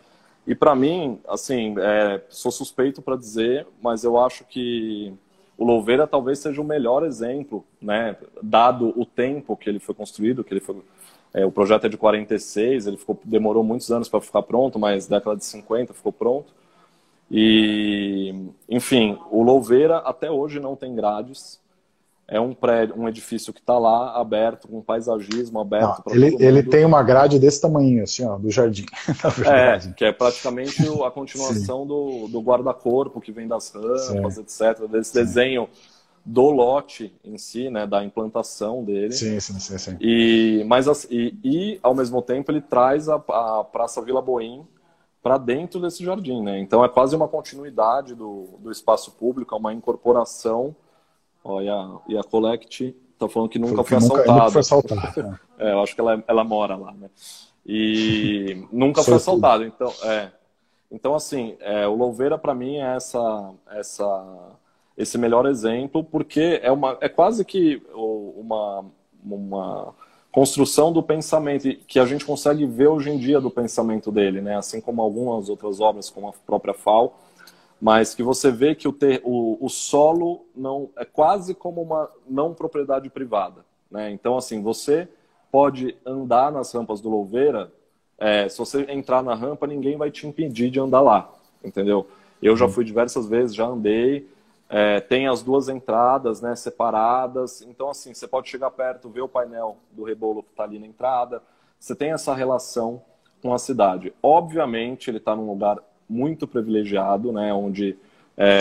E para mim, assim, é, sou suspeito para dizer, mas eu acho que o Louveira talvez seja o melhor exemplo, né? Dado o tempo que ele foi construído, que ele foi é, o projeto é de 46, ele ficou, demorou muitos anos para ficar pronto, mas década de 50 ficou pronto. E, enfim, o Louveira até hoje não tem grades. É um prédio, um edifício que está lá, aberto, com paisagismo aberto. Não, ele, ele tem uma grade desse tamanho, assim, ó, do jardim. é, que é praticamente a continuação do, do guarda-corpo que vem das rampas, Sim. etc. Desse Sim. desenho do lote em si, né, da implantação dele. Sim, sim, sim. sim. E, mas, e, e, ao mesmo tempo, ele traz a, a Praça Vila Boim para dentro desse jardim, né? Então é quase uma continuidade do, do espaço público, é uma incorporação. Ó, e, a, e a Collect está falando que nunca foi, foi assaltada. Nunca foi assaltada. é, eu acho que ela, ela mora lá, né? E nunca foi assaltada. Então, é, então assim, é, o Louveira para mim é essa essa esse melhor exemplo, porque é, uma, é quase que uma, uma construção do pensamento que a gente consegue ver hoje em dia do pensamento dele, né? assim como algumas outras obras, como a própria FAO, mas que você vê que o, ter, o, o solo não é quase como uma não propriedade privada. Né? Então, assim, você pode andar nas rampas do Louveira, é, se você entrar na rampa, ninguém vai te impedir de andar lá, entendeu? Eu já uhum. fui diversas vezes, já andei, é, tem as duas entradas né, separadas. Então, assim, você pode chegar perto, ver o painel do rebolo que está ali na entrada. Você tem essa relação com a cidade. Obviamente, ele está num lugar muito privilegiado, né, onde, é,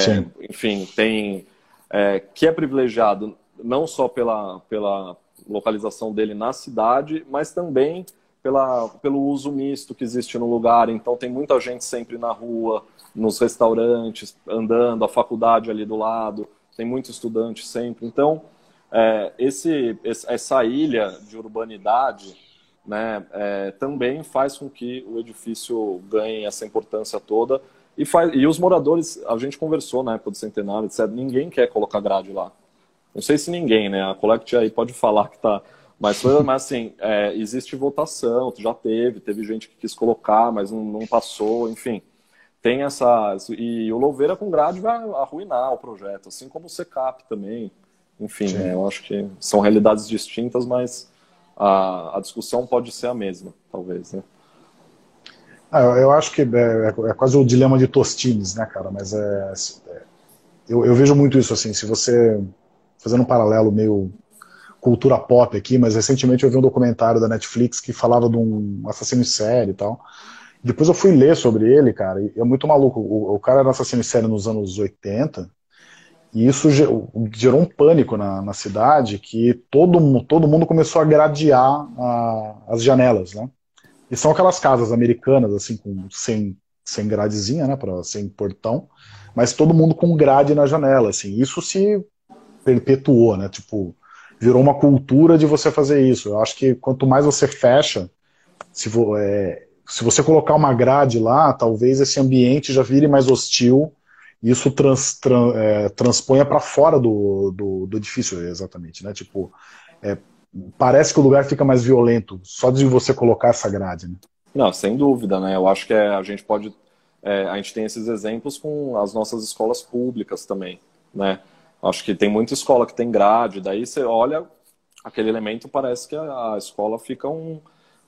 enfim, tem. É, que é privilegiado não só pela, pela localização dele na cidade, mas também pela, pelo uso misto que existe no lugar. Então, tem muita gente sempre na rua nos restaurantes, andando, a faculdade ali do lado, tem muito estudante sempre. Então, é, esse, essa ilha de urbanidade né, é, também faz com que o edifício ganhe essa importância toda. E, faz, e os moradores, a gente conversou na época do centenário, etc. Ninguém quer colocar grade lá. Não sei se ninguém, né? A Collect aí pode falar que está mas, mas assim, é, existe votação, já teve, teve gente que quis colocar, mas não, não passou, enfim tem essa. E o Louveira com grade vai arruinar o projeto, assim como o Secap também. Enfim, né, eu acho que são realidades distintas, mas a, a discussão pode ser a mesma, talvez. Né? Ah, eu acho que é, é, quase o dilema de Tostines, né, cara? Mas é, é, eu, eu, vejo muito isso assim. Se você fazendo um paralelo meio cultura pop aqui, mas recentemente eu vi um documentário da Netflix que falava de um assassino em série e tal. Depois eu fui ler sobre ele, cara, e é muito maluco. O, o cara era assassino em série nos anos 80, e isso gerou um pânico na, na cidade que todo, todo mundo começou a gradear a, as janelas, né? E são aquelas casas americanas, assim, com, sem, sem gradezinha, né, pra, sem portão, mas todo mundo com grade na janela, assim. Isso se perpetuou, né? Tipo, virou uma cultura de você fazer isso. Eu acho que quanto mais você fecha, se, é, se você colocar uma grade lá, talvez esse ambiente já vire mais hostil e isso trans, é, transponha para fora do, do, do, edifício, exatamente, né? Tipo, é, parece que o lugar fica mais violento só de você colocar essa grade, né? Não, sem dúvida, né? Eu acho que é, a gente pode, é, a gente tem esses exemplos com as nossas escolas públicas também, né? Acho que tem muita escola que tem grade, daí você olha aquele elemento, parece que a escola fica um,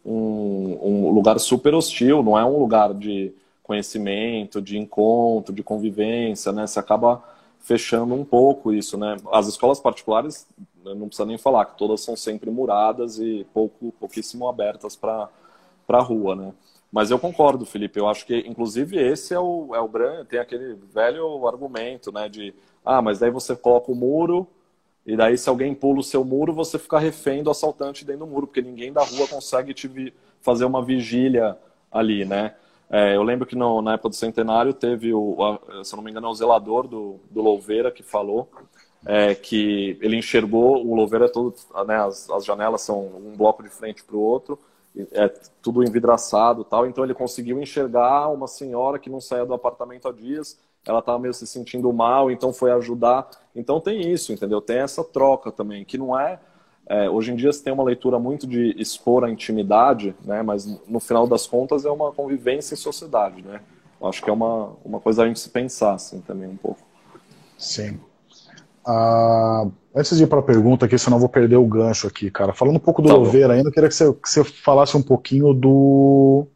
um, um lugar super hostil, não é um lugar de conhecimento, de encontro, de convivência, né? Você acaba fechando um pouco isso, né? As escolas particulares, não precisa nem falar, que todas são sempre muradas e pouco, pouquíssimo abertas para a rua, né? Mas eu concordo, Felipe. Eu acho que, inclusive, esse é o, é o. Tem aquele velho argumento, né? De, ah, mas daí você coloca o muro, e daí, se alguém pula o seu muro, você fica refém do assaltante dentro do muro, porque ninguém da rua consegue te fazer uma vigília ali, né? É, eu lembro que no, na época do centenário teve, o, a, se não me engano, é o zelador do, do Louveira que falou é, que ele enxergou o Louveira todo, né, as, as janelas são um bloco de frente para o outro, é tudo envidraçado tal, então ele conseguiu enxergar uma senhora que não saía do apartamento há dias, ela estava meio se sentindo mal, então foi ajudar. Então tem isso, entendeu? Tem essa troca também, que não é é, hoje em dia você tem uma leitura muito de expor a intimidade, né? Mas no final das contas é uma convivência em sociedade, né? Eu acho que é uma, uma coisa a gente se pensar assim também um pouco. Sim. Ah, antes de ir para a pergunta aqui, senão eu vou perder o gancho aqui, cara. Falando um pouco do tá Louveira ainda, eu queria que você, que você falasse um pouquinho do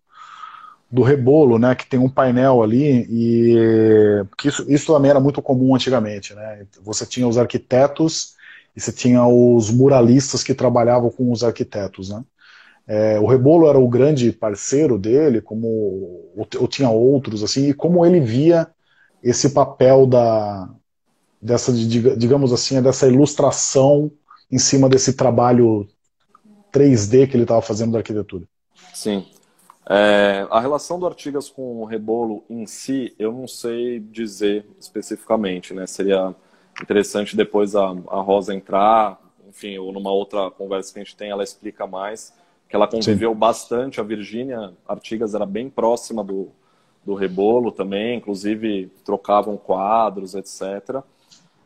do rebolo, né, que tem um painel ali e que isso, isso também era muito comum antigamente, né? Você tinha os arquitetos e você tinha os muralistas que trabalhavam com os arquitetos, né? É, o Rebolo era o grande parceiro dele, como ou tinha outros assim, e como ele via esse papel da dessa digamos assim, dessa ilustração em cima desse trabalho 3D que ele estava fazendo da arquitetura. Sim. É, a relação do Artigas com o Rebolo em si, eu não sei dizer especificamente, né? Seria interessante depois a, a Rosa entrar, enfim, ou numa outra conversa que a gente tem, ela explica mais, que ela conviveu Sim. bastante, a Virgínia Artigas era bem próxima do, do Rebolo também, inclusive trocavam quadros, etc.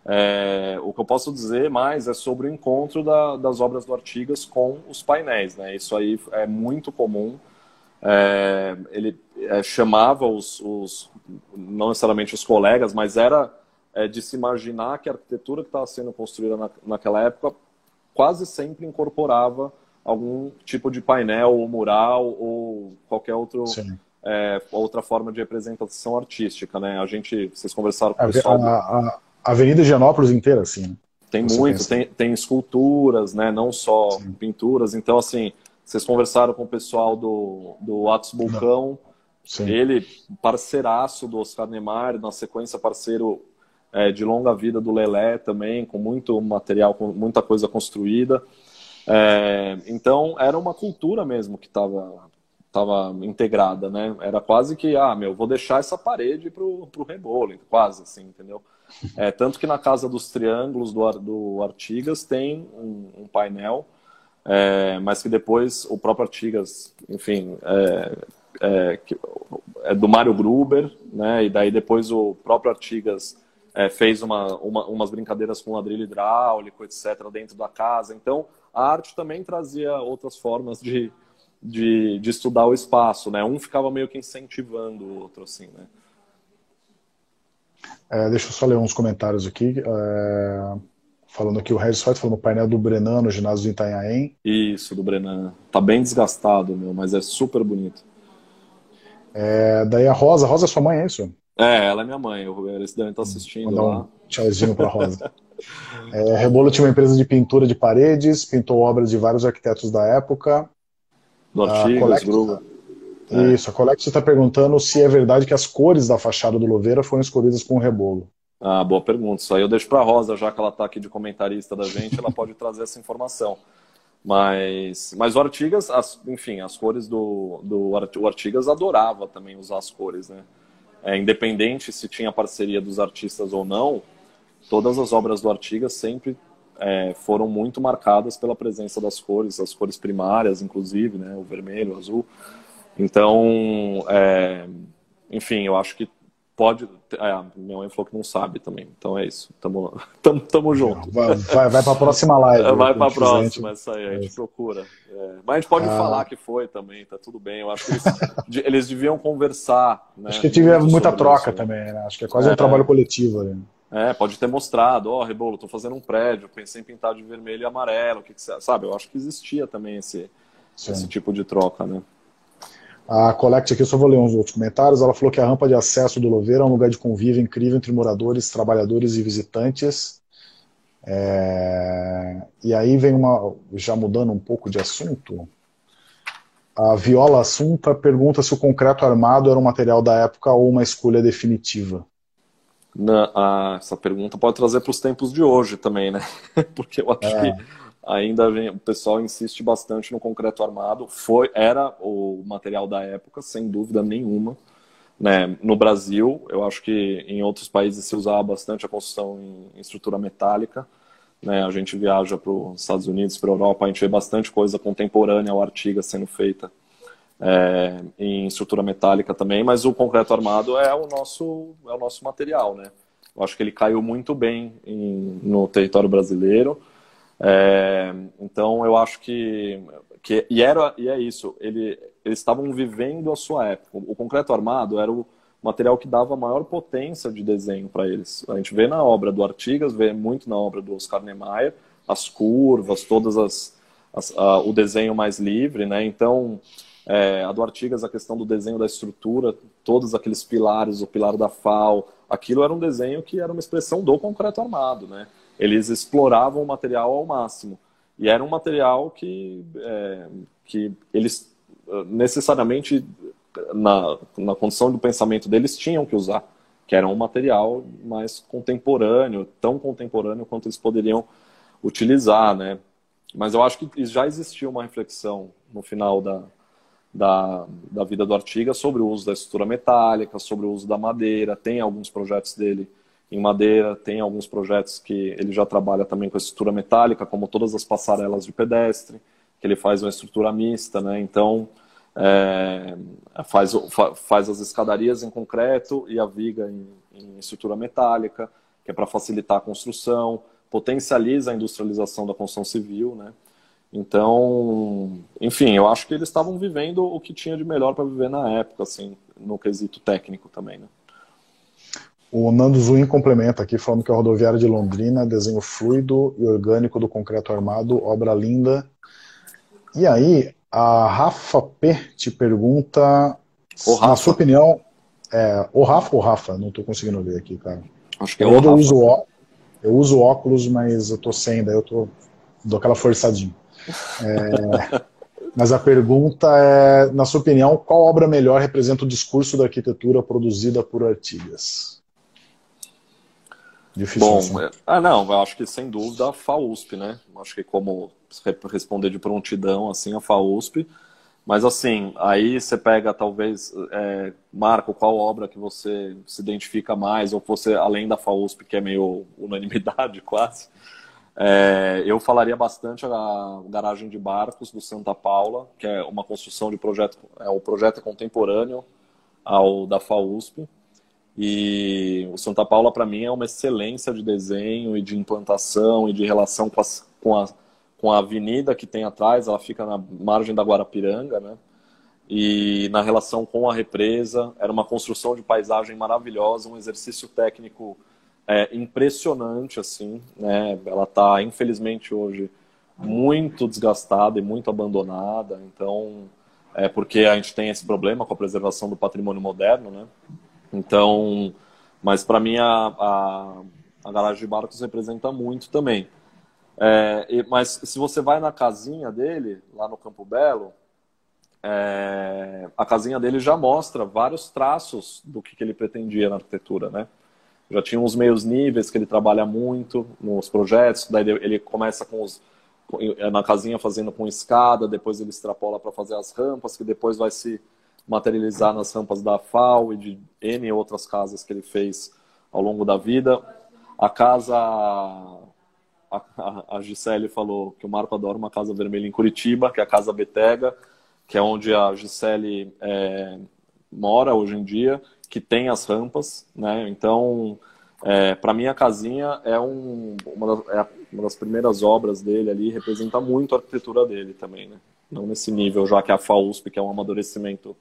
É, o que eu posso dizer mais é sobre o encontro da, das obras do Artigas com os painéis, né? Isso aí é muito comum. É, ele é, chamava os, os, não necessariamente os colegas, mas era é, de se imaginar que a arquitetura que estava sendo construída na, naquela época quase sempre incorporava algum tipo de painel ou mural ou qualquer outro, é, outra forma de representação artística, né? A gente, vocês conversaram com o pessoal... A, a, a Avenida Higienópolis inteira, assim, né? Tem muito, tem, tem esculturas, né? Não só Sim. pinturas. Então, assim, vocês conversaram com o pessoal do, do Atos Bulcão, Sim. ele, parceiraço do Oscar Niemeyer, na sequência parceiro é, de longa vida do Lelé também, com muito material, com muita coisa construída. É, então, era uma cultura mesmo que estava tava integrada, né? Era quase que, ah, meu, vou deixar essa parede pro, pro rebolo, quase assim, entendeu? É, tanto que na Casa dos Triângulos do, do Artigas tem um, um painel, é, mas que depois o próprio Artigas, enfim, é, é, é do Mário Gruber, né? E daí depois o próprio Artigas é, fez uma, uma, umas brincadeiras com ladrilho hidráulico, etc., dentro da casa. Então, a arte também trazia outras formas de, de, de estudar o espaço, né? Um ficava meio que incentivando o outro, assim, né? É, deixa eu só ler uns comentários aqui. É, falando aqui, o Regis White no painel do Brenan no ginásio de Itanhaém. Isso, do Brenan. Tá bem desgastado, meu, mas é super bonito. É, daí a Rosa, a Rosa é sua mãe, é isso? É, ela é minha mãe. Eles devem estar assistindo Mandar lá. Um tchauzinho pra Rosa. É, Rebolo tinha uma empresa de pintura de paredes, pintou obras de vários arquitetos da época. Do Artigas, Gruba. Isso, a Colect está perguntando se é verdade que as cores da fachada do Louveira foram escolhidas com rebolo. Ah, boa pergunta. Isso aí eu deixo para a Rosa, já que ela está aqui de comentarista da gente, ela pode trazer essa informação. Mas, mas o Artigas, as, enfim, as cores do, do o Artigas adorava também usar as cores, né? É, independente se tinha parceria dos artistas ou não, todas as obras do Artigas sempre é, foram muito marcadas pela presença das cores, as cores primárias, inclusive, né? O vermelho, o azul. Então, é, enfim, eu acho que pode. É, minha mãe falou que não sabe também. Então é isso. Tamo, tamo, tamo junto. Vai, vai, vai para a próxima live. Vai para a próxima, isso aí, a gente é. procura. É. Mas a gente pode ah. falar que foi também, tá tudo bem. Eu acho que eles, eles deviam conversar. Né, acho que tive muita troca isso. também, né? Acho que é quase um é. trabalho coletivo ali. É, pode ter mostrado, ó, oh, Rebolo, tô fazendo um prédio, pensei em pintar de vermelho e amarelo, o que, que você... sabe? Eu acho que existia também esse, esse tipo de troca, né? A Collect aqui, eu só vou ler uns outros comentários. Ela falou que a rampa de acesso do Louveira é um lugar de convívio incrível entre moradores, trabalhadores e visitantes. É... E aí vem uma, já mudando um pouco de assunto, a Viola Assunta pergunta se o concreto armado era um material da época ou uma escolha definitiva. Na, a, essa pergunta pode trazer para os tempos de hoje também, né? Porque eu acho é. que ainda vem, o pessoal insiste bastante no concreto armado. Foi, era o material da época, sem dúvida nenhuma. Né? No Brasil, eu acho que em outros países se usava bastante a construção em, em estrutura metálica. Né? A gente viaja para os Estados Unidos, para a Europa, a gente vê bastante coisa contemporânea ao Artiga sendo feita é, em estrutura metálica também, mas o concreto armado é o nosso, é o nosso material. Né? Eu acho que ele caiu muito bem em, no território brasileiro. É, então eu acho que, que e era e é isso. Ele, eles estavam vivendo a sua época. O concreto armado era o material que dava maior potência de desenho para eles. A gente vê na obra do Artigas, vê muito na obra do Oscar Niemeyer, as curvas, todas as, as a, o desenho mais livre, né? Então é, a do Artigas, a questão do desenho da estrutura, todos aqueles pilares, o pilar da FAO, aquilo era um desenho que era uma expressão do concreto armado, né? Eles exploravam o material ao máximo. E era um material que, é, que eles necessariamente, na, na condição do pensamento deles, tinham que usar, que era um material mais contemporâneo, tão contemporâneo quanto eles poderiam utilizar, né? Mas eu acho que já existia uma reflexão no final da, da, da vida do Artigas sobre o uso da estrutura metálica, sobre o uso da madeira. Tem alguns projetos dele em madeira, tem alguns projetos que ele já trabalha também com a estrutura metálica, como todas as passarelas de pedestre, que ele faz uma estrutura mista, né? Então, é, faz, faz as escadarias em concreto e a viga em, em estrutura metálica, que é para facilitar a construção, potencializa a industrialização da construção civil, né? Então, enfim, eu acho que eles estavam vivendo o que tinha de melhor para viver na época, assim, no quesito técnico também, né? O Nando Zuin complementa aqui, falando que a rodoviária de Londrina, desenho fluido e orgânico do concreto armado, obra linda. E aí, a Rafa P te pergunta, Rafa. na sua opinião, é, o Rafa ou Rafa? Não estou conseguindo ver aqui, cara. Acho que é eu, o eu uso ó, Eu uso óculos, mas eu tô sem, daí eu tô, dou aquela forçadinha. É, mas a pergunta é, na sua opinião, qual obra melhor representa o discurso da arquitetura produzida por Artigas? Difícil Bom. É, ah, não, eu acho que sem dúvida a FAUSP, né? Acho que como responder de prontidão, assim, a FAUSP. Mas assim, aí você pega talvez, é, Marco, qual obra que você se identifica mais, ou você, além da FAUSP, que é meio unanimidade quase, é, eu falaria bastante a garagem de barcos do Santa Paula, que é uma construção de projeto, é, o projeto é contemporâneo ao da FAUSP, e o Santa Paula, para mim, é uma excelência de desenho e de implantação e de relação com, as, com, a, com a avenida que tem atrás. Ela fica na margem da Guarapiranga, né? E na relação com a represa, era uma construção de paisagem maravilhosa, um exercício técnico é, impressionante, assim, né? Ela está, infelizmente, hoje muito desgastada e muito abandonada. Então, é porque a gente tem esse problema com a preservação do patrimônio moderno, né? Então, mas para mim a, a, A garagem de barcos representa muito também. É, mas se você vai na casinha dele, lá no Campo Belo, é, a casinha dele já mostra vários traços do que, que, ele pretendia na arquitetura, né? Já tinha uns meios níveis que ele trabalha muito nos projetos, daí ele começa com os na casinha fazendo com escada, depois ele extrapola para fazer as rampas, que depois vai se materializar nas rampas da FAO e de N outras casas que ele fez ao longo da vida. A casa a, a Gisele falou que o Marco adora uma casa vermelha em Curitiba, que é a Casa Betega, que é onde a Gisele é, mora hoje em dia, que tem as rampas, né? Então, é, para mim a casinha é, um, uma, das, é uma das primeiras obras dele ali, representa muito a arquitetura dele também, né? Não nesse nível, já que a FAUSP, que é um amadurecimento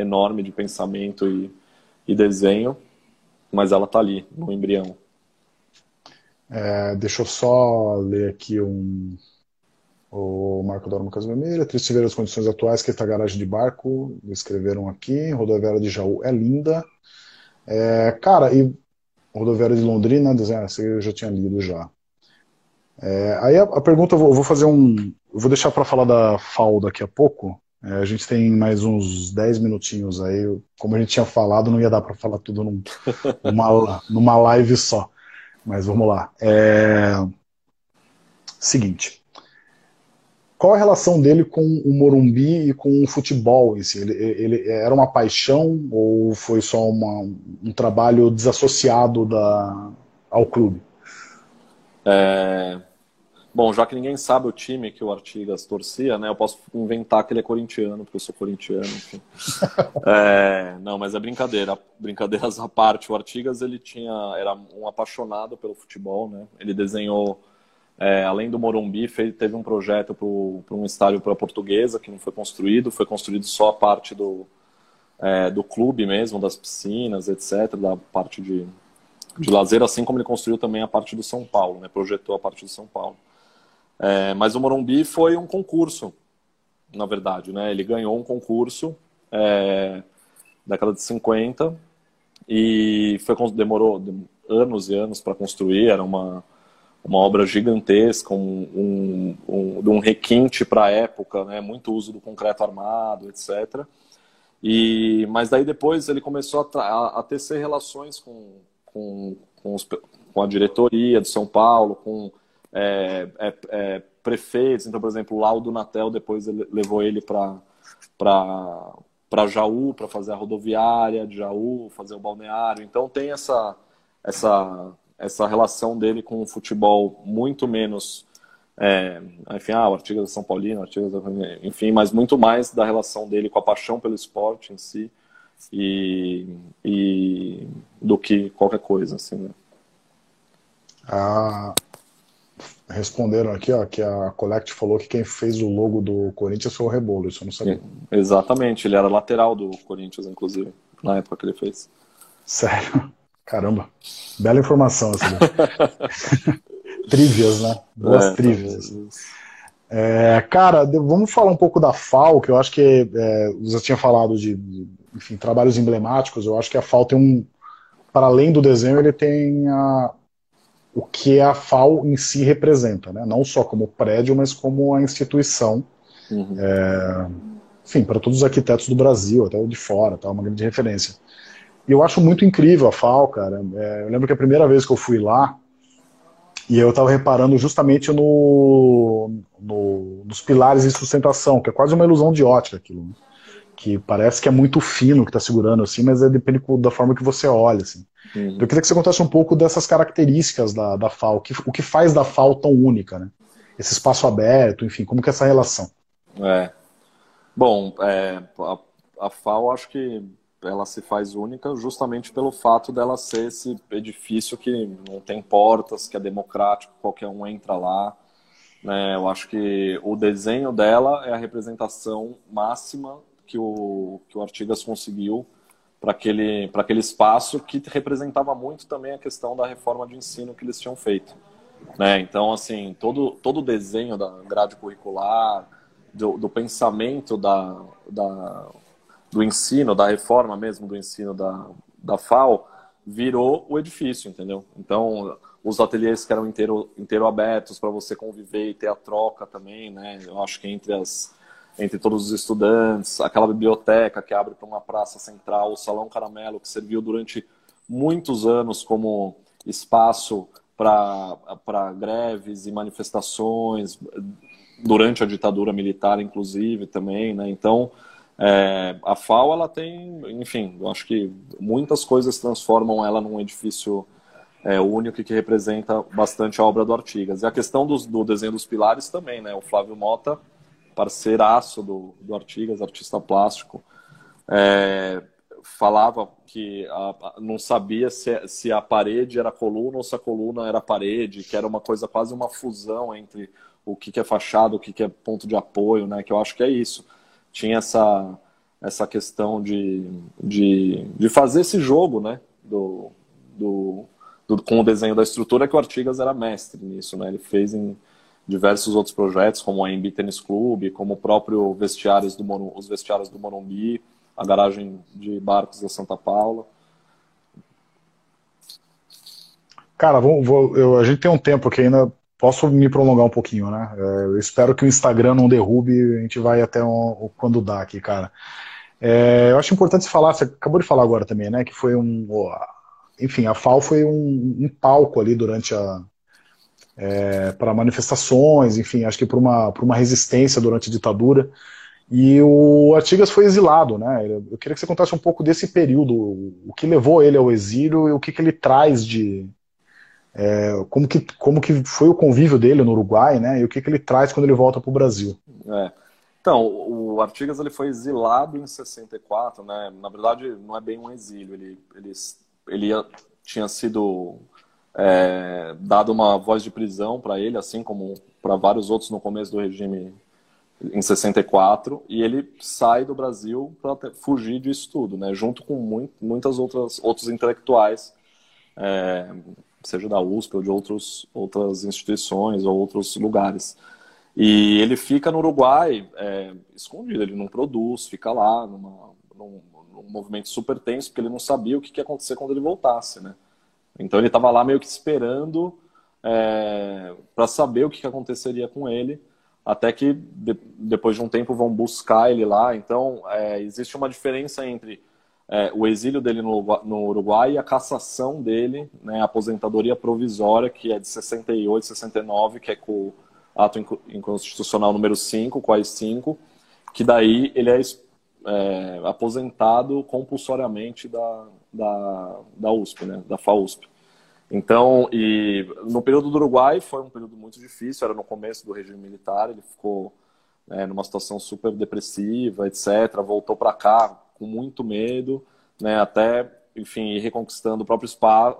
enorme de pensamento e, e desenho, mas ela está ali, no embrião. É, deixa eu só ler aqui um, o Marco Dorma Casa Vermelha. Triste ver as condições atuais que esta garagem de barco escreveram aqui. Rodoviária de Jaú é linda. É, cara, e rodoviária de Londrina, essa eu já tinha lido já. É, aí a, a, pergunta, eu vou, vou fazer um. Eu vou deixar para falar da FAO daqui a pouco. É, a gente tem mais uns 10 minutinhos aí. Como a gente tinha falado, não ia dar para falar tudo num, numa, numa live só. Mas vamos lá. É... Seguinte. Qual a relação dele com o Morumbi e com o futebol em si? Ele, ele era uma paixão ou foi só uma, um trabalho desassociado da, ao clube? É, Bom, já que ninguém sabe o time que o Artigas torcia, né? Eu posso inventar que ele é corintiano, porque eu sou corintiano. é, não, mas é brincadeira. Brincadeiras à parte. O Artigas ele tinha era um apaixonado pelo futebol, né? Ele desenhou, é, além do Morumbi, fez, teve um projeto para um estádio para a Portuguesa que não foi construído. Foi construído só a parte do é, do clube mesmo, das piscinas, etc, da parte de de lazer, assim como ele construiu também a parte do São Paulo, né? Projetou a parte do São Paulo. É, mas o Morumbi foi um concurso, na verdade, né? Ele ganhou um concurso é, década de 50 e foi, demorou anos e anos para construir, era uma, uma obra gigantesca, um, um, um, um requinte para a época, né? muito uso do concreto armado, etc. E, mas daí depois ele começou a, a, a tecer relações com, com, com, os, com a diretoria de São Paulo, com é, é, é, prefeitos. Então, por exemplo, o Laudo Natel depois ele, levou ele para Jaú, para fazer a rodoviária de Jaú, fazer o balneário. Então tem essa essa essa relação dele com o futebol muito menos é, enfim, ah, o Artigas de São Paulino, Artigas, enfim, mas muito mais da relação dele com a paixão pelo esporte em si e, e do que qualquer coisa, assim, né? Ah, responderam aqui, ó, que a Collect falou que quem fez o logo do Corinthians foi o Rebolo, isso eu não sabia. Exatamente, ele era lateral do Corinthians, inclusive, na época que ele fez. Sério? Caramba, bela informação essa Trívias, né? Boas é, trívias. É, cara, vamos falar um pouco da FAO, que eu acho que é, você tinha falado de, de, enfim, trabalhos emblemáticos, eu acho que a FAO tem um, para além do desenho, ele tem a, o que a FAO em si representa, né? não só como prédio, mas como a instituição. Uhum. É, enfim, para todos os arquitetos do Brasil, até de fora, tá, uma grande referência. E eu acho muito incrível a FAO, cara. É, eu lembro que a primeira vez que eu fui lá, e eu estava reparando justamente no, no, nos pilares de sustentação, que é quase uma ilusão de ótica aquilo. Né? Que parece que é muito fino que está segurando assim, mas é depende da forma que você olha assim. Uhum. Eu queria que você contasse um pouco dessas características da, da FAO, o que, o que faz da FAO tão única, né? Esse espaço aberto, enfim, como que é essa relação? É. Bom, é, a, a FAO acho que ela se faz única justamente pelo fato dela ser esse edifício que não tem portas, que é democrático, qualquer um entra lá. Né? Eu acho que o desenho dela é a representação máxima que o, que o Artigas conseguiu para aquele, aquele espaço que representava muito também a questão da reforma de ensino que eles tinham feito. Né? Então, assim, todo, todo o desenho da grade curricular, do, do pensamento da, da, do ensino, da reforma mesmo do ensino da, da FAO, virou o edifício, entendeu? Então, os ateliês que eram inteiro, inteiro abertos para você conviver e ter a troca também, né? Eu acho que entre as entre todos os estudantes, aquela biblioteca que abre para uma praça central, o Salão Caramelo, que serviu durante muitos anos como espaço para greves e manifestações, durante a ditadura militar, inclusive, também, né? Então, é, a FAO, ela tem, enfim, eu acho que muitas coisas transformam ela num edifício é, único que representa bastante a obra do Artigas. E a questão do, desenho dos pilares também, né? O Flávio Mota, parceiraço do, do Artigas, artista plástico, é, falava que a, não sabia se, se a parede era coluna ou se a coluna era parede, que era uma coisa quase uma fusão entre o que, que é fachada, o que, que é ponto de apoio, né? Que eu acho que é isso. Tinha essa, essa questão de, de, de fazer esse jogo, né? Do, do, do, com o desenho da estrutura que o Artigas era mestre nisso, né? Ele fez em diversos outros projetos, como a Embi Tênis Clube, como o próprio vestiários do os vestiários do Morumbi, a garagem de barcos da Santa Paula. Cara, vou, vou, eu, a gente tem um tempo que ainda posso me prolongar um pouquinho, né? É, eu espero que o Instagram não derrube, a gente vai até um, quando dá aqui, cara. É, eu acho importante falar, você acabou de falar agora também, né? Que foi um. Enfim, a FAO foi um, um palco ali durante a. É, para manifestações, enfim, acho que para uma, uma resistência durante a ditadura. E o Artigas foi exilado, né? Eu queria que você contasse um pouco desse período, o que levou ele ao exílio e o que, que ele traz de, é, como, que, como que foi o convívio dele no Uruguai, né? E o que, que ele traz quando ele volta para o Brasil. É. Então, o Artigas ele foi exilado em 64, né? Na verdade, não é bem um exílio. Ele, ele, ele tinha sido é, dado uma voz de prisão para ele, assim como para vários outros no começo do regime em 64, e ele sai do Brasil para fugir disso tudo, né? Junto com muito, muitas outras outros intelectuais é, seja da USP ou de outros, outras instituições ou outros lugares. E ele fica no Uruguai é, escondido, ele não produz, fica lá numa, num, num, movimento super tenso, porque ele não sabia o que ia acontecer quando ele voltasse, né? Então ele estava lá meio que esperando é, para saber o que, que aconteceria com ele, até que de, depois de um tempo vão buscar ele lá. Então é, existe uma diferença entre é, o exílio dele no, no, Uruguai e a cassação dele, né, a aposentadoria provisória, que é de 68, 69, que é com o ato inconstitucional número 5, com as 5, que daí ele é, é, aposentado compulsoriamente da, da, da USP, né, da FAUSP. Então, e no período do Uruguai foi um período muito difícil, era no começo do regime militar, ele ficou é, numa situação super depressiva, etc. Voltou para cá com muito medo, né, até, enfim, reconquistando o próprio espaço,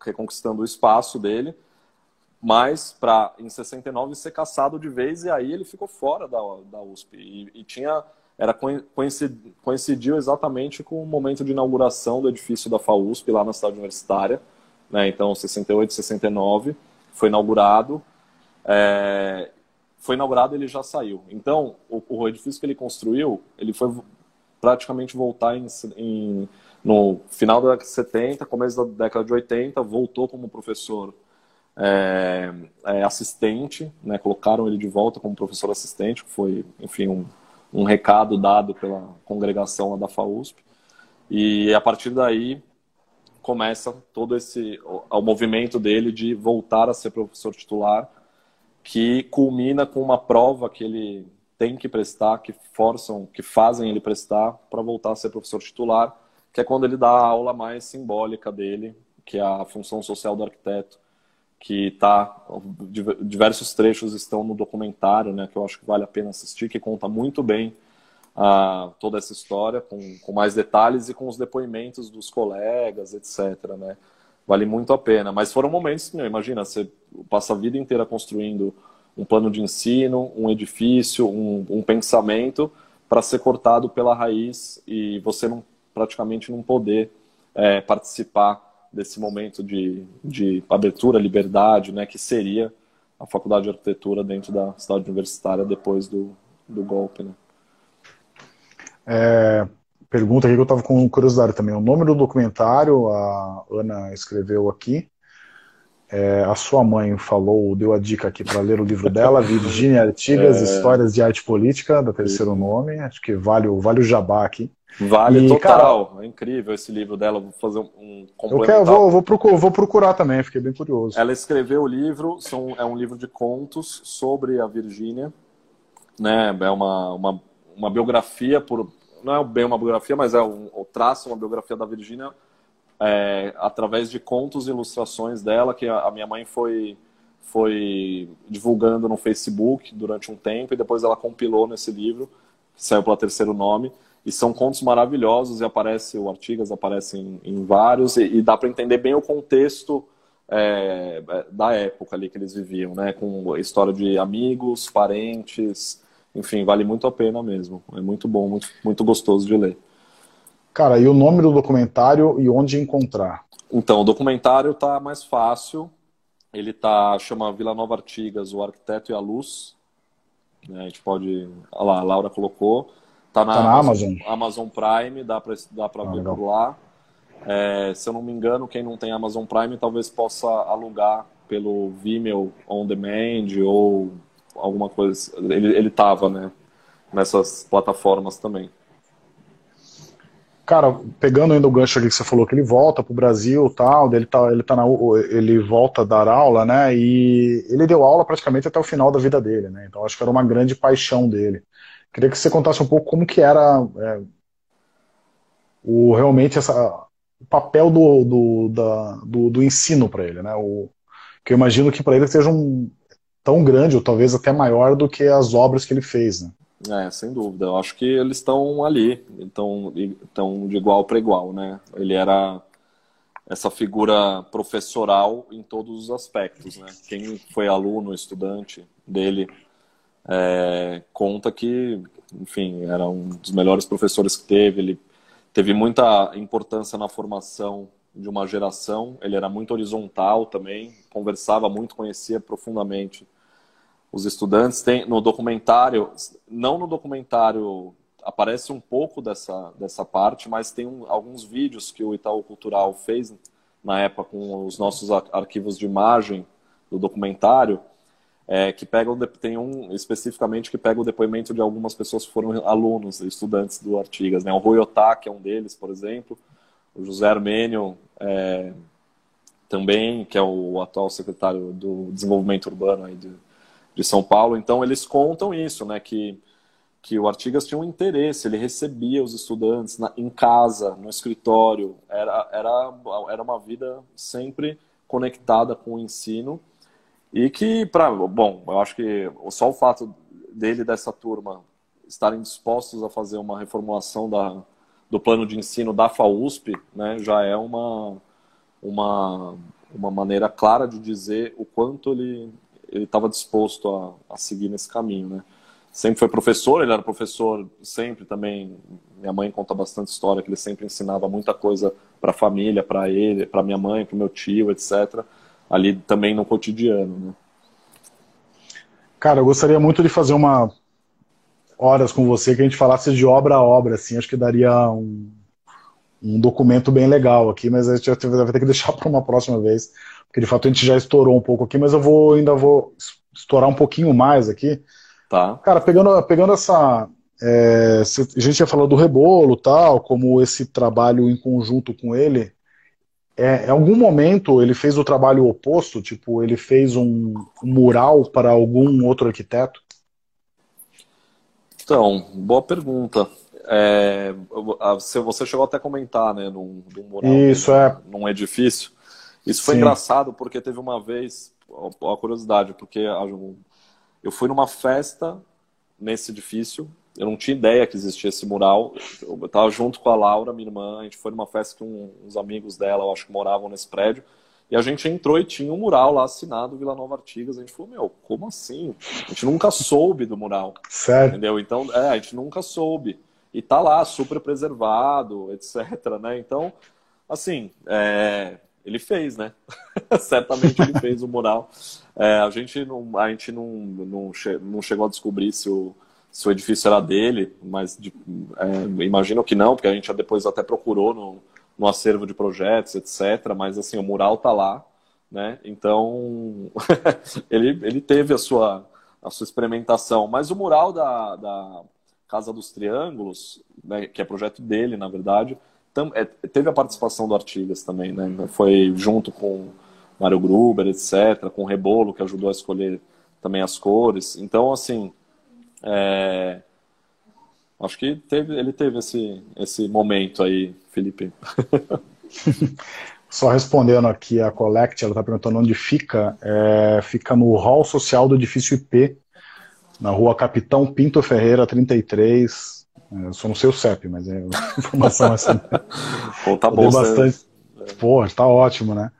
reconquistando o espaço dele, mas para em 69 ser caçado de vez e aí ele ficou fora da, da USP e, e tinha era coincidiu, exatamente com o momento de inauguração do edifício da FAUSP lá na cidade universitária, né? Então 68, 69 foi inaugurado, é, foi inaugurado ele já saiu. Então o, o edifício que ele construiu ele foi praticamente voltar em, em, no final da década de 70, começo da década de 80, voltou como professor é, é, assistente, né, colocaram ele de volta como professor assistente, que foi, enfim, um, um recado dado pela congregação da FAUSP. E a partir daí começa todo esse o, o movimento dele de voltar a ser professor titular, que culmina com uma prova que ele tem que prestar, que forçam, que fazem ele prestar para voltar a ser professor titular, que é quando ele dá a aula mais simbólica dele, que é a função social do arquiteto, que tá diversos trechos estão no documentário, né, que eu acho que vale a pena assistir, que conta muito bem uh, toda essa história, com, com mais detalhes e com os depoimentos dos colegas, etc. Né? Vale muito a pena. Mas foram momentos, meu, imagina, você passa a vida inteira construindo um plano de ensino, um edifício, um, um pensamento para ser cortado pela raiz e você não, praticamente não poder é, participar desse momento de, de abertura, liberdade, né, que seria a faculdade de arquitetura dentro da cidade universitária depois do, do golpe. Né? É, pergunta aqui que eu estava com curiosidade também. O nome do documentário, a Ana escreveu aqui. É, a sua mãe falou, deu a dica aqui para ler o livro dela, Virgínia Artigas, é... Histórias de Arte Política, da terceiro nome. Acho que vale, vale o jabá aqui. Vale e, total. Cara, é incrível esse livro dela. Vou fazer um complementar. Eu quero, vou, vou, procurar, vou procurar também, fiquei bem curioso. Ela escreveu o livro, são, é um livro de contos sobre a Virgínia. Né? É uma, uma, uma biografia, por, não é bem uma biografia, mas é um, o traço, uma biografia da Virgínia é, através de contos e ilustrações dela, que a, a minha mãe foi foi divulgando no Facebook durante um tempo e depois ela compilou nesse livro, que saiu pela terceiro nome. E são contos maravilhosos e aparece o Artigas aparece em, em vários e, e dá para entender bem o contexto é, é, da época ali que eles viviam, né? Com história de amigos, parentes, enfim, vale muito a pena mesmo. É muito bom, muito, muito gostoso de ler. Cara, e o nome do documentário e onde encontrar? Então, o documentário tá mais fácil. Ele tá chama Vila Nova Artigas, o Arquiteto e a Luz. Né, a gente pode, olha lá, a Laura colocou. Tá na, tá na Amazon, Amazon Prime, dá para dá para ah, ver legal. por lá. É, se eu não me engano, quem não tem Amazon Prime talvez possa alugar pelo Vimeo On Demand ou alguma coisa. Ele, ele tava, né? Nessas plataformas também. Cara, pegando ainda o gancho que você falou que ele volta pro Brasil tal, ele tá, ele tá na, ele volta a dar aula, né? E ele deu aula praticamente até o final da vida dele, né? Então acho que era uma grande paixão dele. Queria que você contasse um pouco como que era é, o realmente essa, o papel do, do, da, do, do ensino para ele, né? O, que eu imagino que para ele seja um tão grande ou talvez até maior do que as obras que ele fez, né? É, sem dúvida. Eu acho que eles estão ali, estão, estão de igual para igual, né? Ele era essa figura professoral em todos os aspectos, né? Quem foi aluno, estudante dele, é, conta que, enfim, era um dos melhores professores que teve. Ele teve muita importância na formação de uma geração. Ele era muito horizontal também, conversava muito, conhecia profundamente os estudantes. Tem no documentário, não no documentário aparece um pouco dessa, dessa parte, mas tem um, alguns vídeos que o Itaú Cultural fez na época com os nossos arquivos de imagem do documentário, é, que pegam tem um especificamente que pega o depoimento de algumas pessoas que foram alunos, estudantes do Artigas, né? O Rui Otaki é um deles, por exemplo, o José Armênio é, também, que é o atual secretário do Desenvolvimento Urbano aí de, de São Paulo. Então, eles contam isso, né? Que, que o Artigas tinha um interesse, ele recebia os estudantes na, em casa, no escritório. Era, era, era uma vida sempre conectada com o ensino. E que, para bom, eu acho que só o fato dele dessa turma estarem dispostos a fazer uma reformulação da, do plano de ensino da FAUSP, né, já é uma, uma, uma maneira clara de dizer o quanto ele ele estava disposto a, a, seguir nesse caminho, né? Sempre foi professor, ele era professor sempre também. Minha mãe conta bastante história que ele sempre ensinava muita coisa para a família, para ele, para minha mãe, para o meu tio, etc. Ali também no cotidiano, né? Cara, eu gostaria muito de fazer uma horas com você que a gente falasse de obra a obra, assim, acho que daria um, um documento bem legal aqui, mas a gente vai ter que deixar para uma próxima vez porque de fato a gente já estourou um pouco aqui, mas eu vou ainda vou estourar um pouquinho mais aqui. Tá. Cara, pegando, pegando essa. É, a gente já falou do rebolo tal, como esse trabalho em conjunto com ele. É, em algum momento ele fez o trabalho oposto, tipo, ele fez um, mural para algum outro arquiteto? Então, boa pergunta. É, você chegou até a comentar, né, num, num mural, Isso, num, é. num edifício. Isso foi Sim. engraçado porque teve uma vez, a curiosidade, porque eu fui numa festa nesse edifício, eu não tinha ideia que existia esse mural. Eu estava junto com a Laura, minha irmã, a gente foi numa festa com uns amigos dela, eu acho que moravam nesse prédio. E a gente entrou e tinha um mural lá assinado Vila Nova Artigas. A gente falou, meu, como assim? A gente nunca soube do mural. Sério? Entendeu? Então, é, a gente nunca soube. E tá lá, super preservado, etc. Né? Então, assim, é, ele fez, né? Certamente ele fez o mural. É, a gente não, a gente não, não, che não, chegou a descobrir se o, se o edifício era dele, mas de, é, imagino que não, porque a gente depois até procurou no, no acervo de projetos, etc. Mas assim, o mural está lá, né? Então ele, ele teve a sua, a sua experimentação. Mas o mural da, da Casa dos Triângulos, né, que é projeto dele, na verdade, tam, é, teve a participação do Artigas também, né? Foi junto com Mário Gruber, etc., com o Rebolo, que ajudou a escolher também as cores. Então, assim, é, acho que teve, ele teve esse, esse momento aí, Felipe. Só respondendo aqui a Collect, ela está perguntando onde fica. É, fica no hall social do edifício IP, na rua Capitão Pinto Ferreira, 33. É, eu só não sei o CEP, mas é informação assim. Pô, tá bom. Bastante... Pô, tá ótimo, né?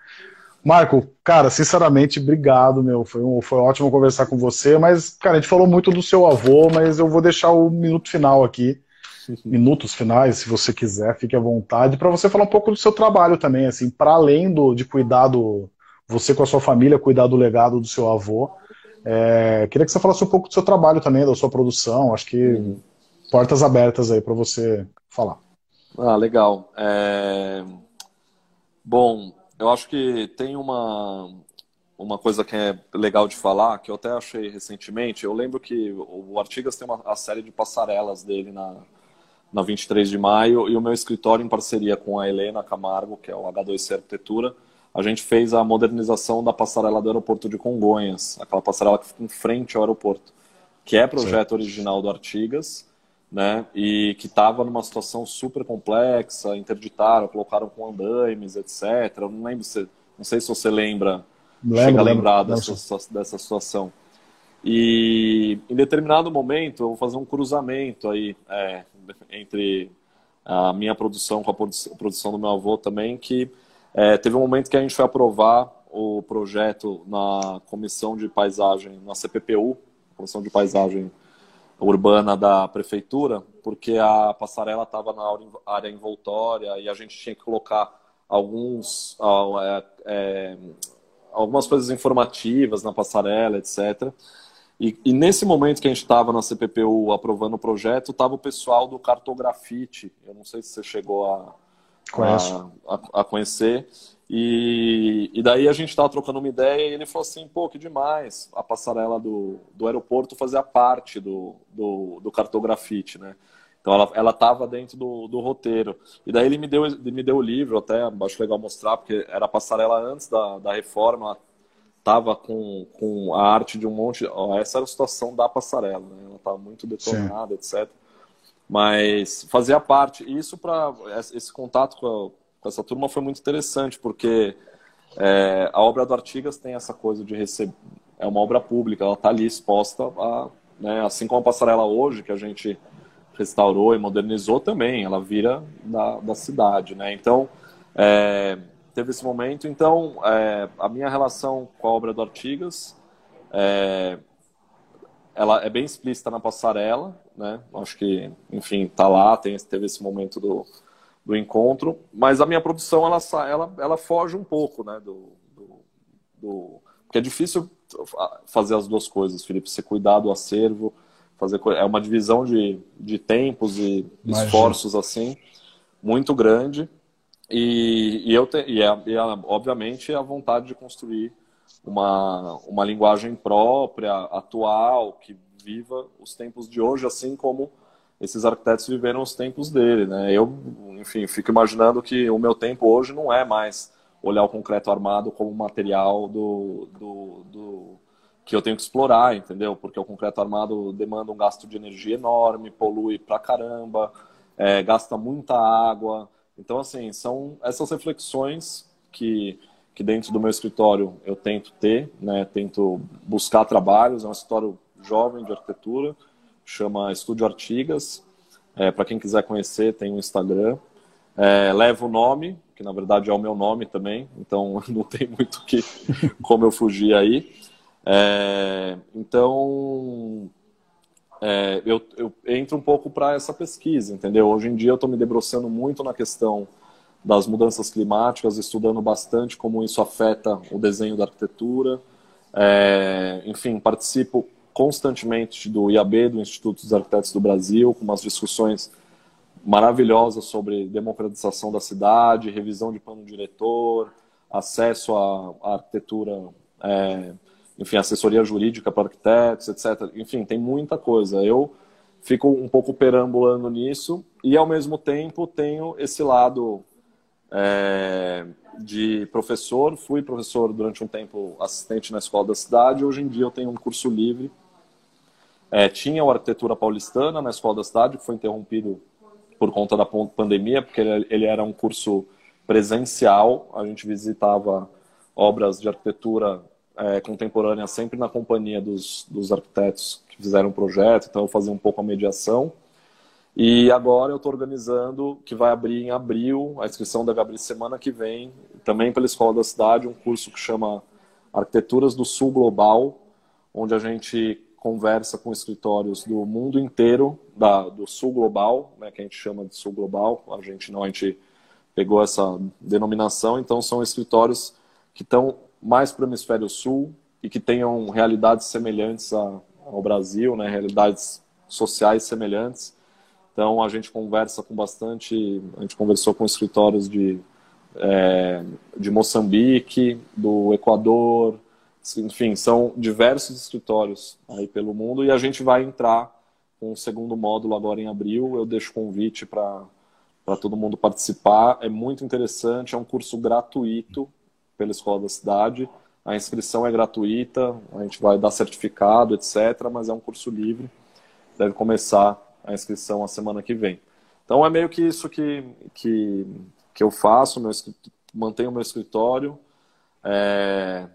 Marco, cara, sinceramente, obrigado, meu. Foi, um, foi ótimo conversar com você, mas, cara, a gente falou muito do seu avô, mas eu vou deixar o minuto final aqui minutos finais, se você quiser, fique à vontade, para você falar um pouco do seu trabalho também, assim, para além do, de cuidar do, você com a sua família, cuidar do legado do seu avô. É, queria que você falasse um pouco do seu trabalho também, da sua produção, acho que uhum. portas abertas aí para você falar. Ah, legal. É... Bom, eu acho que tem uma, uma coisa que é legal de falar, que eu até achei recentemente. Eu lembro que o Artigas tem uma a série de passarelas dele na, na 23 de maio, e o meu escritório, em parceria com a Helena Camargo, que é o H2C Arquitetura, a gente fez a modernização da passarela do aeroporto de Congonhas, aquela passarela que fica em frente ao aeroporto, que é projeto Sim. original do Artigas, né, e que estava numa situação super complexa, interditaram, colocaram com andaimes, etc. Eu não lembro se, não sei se você lembra, lembro, chega a lembrar dessa, dessa situação. E em determinado momento eu vou fazer um cruzamento aí é, entre a minha produção com a produção do meu avô também, que é, teve um momento que a gente foi aprovar o projeto na Comissão de Paisagem, na CPPU, Comissão de Paisagem Urbana da Prefeitura, porque a passarela estava na área envoltória e a gente tinha que colocar alguns, é, é, algumas coisas informativas na passarela, etc. E, e, nesse momento que a gente estava na CPPU aprovando o projeto, estava o pessoal do Cartografite. Eu não sei se você chegou a, a, a, a, conhecer. E, e daí a gente estava trocando uma ideia e ele falou assim, pô, que demais a passarela do, do aeroporto fazia parte do, do, do Cartografite, né? Então ela ela estava dentro do, do roteiro. E daí ele me deu ele me deu o livro, até acho legal mostrar porque era a passarela antes da, da reforma, tava com, com a arte de um monte. Ó, essa era a situação da passarela, né? Ela estava muito detonada, Sim. etc. Mas fazia parte. E isso para esse contato com, a, com, essa turma foi muito interessante, porque é, a obra do Artigas tem essa coisa de receber. É uma obra pública, ela está ali exposta a. Né, assim como a passarela hoje, que a gente restaurou e modernizou também, ela vira da, da cidade, né? Então, é, teve esse momento. Então, é, a minha relação com a obra do Artigas é, ela é bem explícita na passarela, né? Acho que, enfim, tá lá, tem, teve esse momento do, do encontro, mas a minha produção ela, ela, ela foge um pouco, né? Do, do, do, porque é difícil fazer as duas coisas, Felipe, você cuidar do acervo, fazer é uma divisão de, de tempos e Imagina. esforços assim muito grande e, e eu te, e, é, e é, obviamente a vontade de construir uma, uma linguagem própria, atual, que viva os tempos de hoje, assim como esses arquitetos viveram os tempos dele, né? Eu, enfim, fico imaginando que o meu tempo hoje não é mais olhar o concreto armado como material do, do, do que eu tenho que explorar, entendeu? Porque o concreto armado demanda um gasto de energia enorme, polui pra caramba, é, gasta muita água, então, assim, são essas reflexões que, que dentro do meu escritório eu tento ter, né? Tento buscar trabalhos. É um escritório jovem de arquitetura, chama Estúdio Artigas. É, Para quem quiser conhecer, tem um Instagram. É, leva o nome, que na verdade é o meu nome também, então não tem muito que como eu fugir aí. É, então, é, eu, eu, entro um pouco para essa pesquisa, entendeu? Hoje em dia eu estou me debruçando muito na questão das mudanças climáticas, estudando bastante como isso afeta o desenho da arquitetura. É, enfim, participo constantemente do IAB, do Instituto dos Arquitetos do Brasil, com umas discussões maravilhosas sobre democratização da cidade, revisão de plano diretor, acesso à, arquitetura, é, enfim, assessoria jurídica para arquitetos, etc. Enfim, tem muita coisa. Eu fico um pouco perambulando nisso e, ao mesmo tempo, tenho esse lado é, de professor. Fui professor durante um tempo assistente na escola da cidade. Hoje em dia eu tenho um curso livre. É, tinha o Arquitetura Paulistana na escola da cidade, que foi interrompido por conta da pandemia, porque ele, ele era um curso presencial. A gente visitava obras de arquitetura é, contemporânea sempre na companhia dos, dos arquitetos que fizeram o projeto, então eu fazia um pouco a mediação. E agora eu estou organizando, que vai abrir em abril, a inscrição deve abrir semana que vem, também pela Escola da Cidade, um curso que chama Arquiteturas do Sul Global, onde a gente conversa com escritórios do mundo inteiro, da, do Sul Global, né, que a gente chama de Sul Global, a gente não, a gente pegou essa denominação, então são escritórios que estão mais para o hemisfério sul e que tenham realidades semelhantes a, ao Brasil, né, realidades sociais semelhantes. Então a gente conversa com bastante, a gente conversou com escritórios de, é, de Moçambique, do Equador, enfim, são diversos escritórios aí pelo mundo e a gente vai entrar com o segundo módulo agora em abril. Eu deixo convite para todo mundo participar. É muito interessante, é um curso gratuito pela Escola da Cidade. A inscrição é gratuita, a gente vai dar certificado, etc., mas é um curso livre. Deve começar a inscrição a semana que vem. Então é meio que isso que, que, que eu faço, meu, mantenho o meu escritório, é,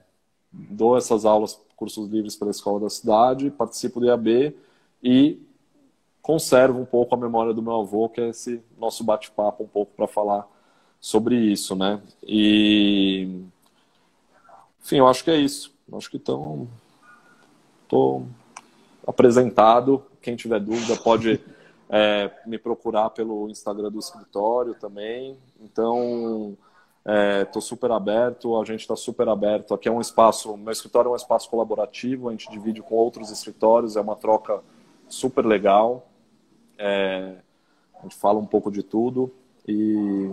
dou essas aulas, cursos livres pela Escola da Cidade, participo do IAB e conservo um pouco a memória do meu avô, que é esse nosso bate-papo um pouco para falar sobre isso, né? E enfim, eu acho que é isso. Acho que então tô apresentado. Quem tiver dúvida pode é, me procurar pelo Instagram do escritório também. Então, estou é, super aberto, a gente está super aberto. Aqui é um espaço, meu escritório é um espaço colaborativo, a gente divide com outros escritórios, é uma troca super legal. É, a gente fala um pouco de tudo e,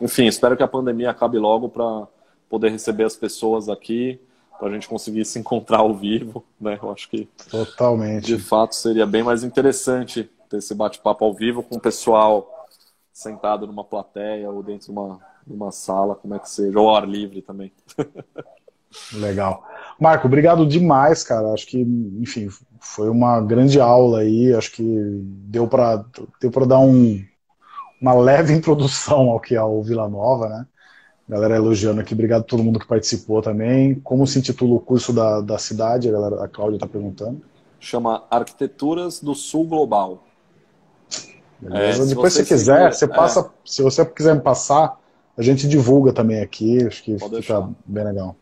enfim, espero que a pandemia acabe logo para poder receber as pessoas aqui, para a gente conseguir se encontrar ao vivo, né? Eu acho que totalmente. De fato seria bem mais interessante ter esse bate-papo ao vivo com o pessoal sentado numa plateia ou dentro de uma, de uma sala, como é que seja, ou ar livre também. Legal. Marco, obrigado demais, cara. Acho que, enfim, foi uma grande aula aí. Acho que deu para deu dar um, uma leve introdução ao que é o Vila Nova, né? Galera elogiando aqui, obrigado a todo mundo que participou também. Como se intitula o curso da, da cidade? A, galera, a Cláudia está perguntando. Chama Arquiteturas do Sul Global. Beleza. É, Depois, se você quiser, você passa. É. Se você quiser me passar, a gente divulga também aqui. Acho que Pode fica deixar. bem legal.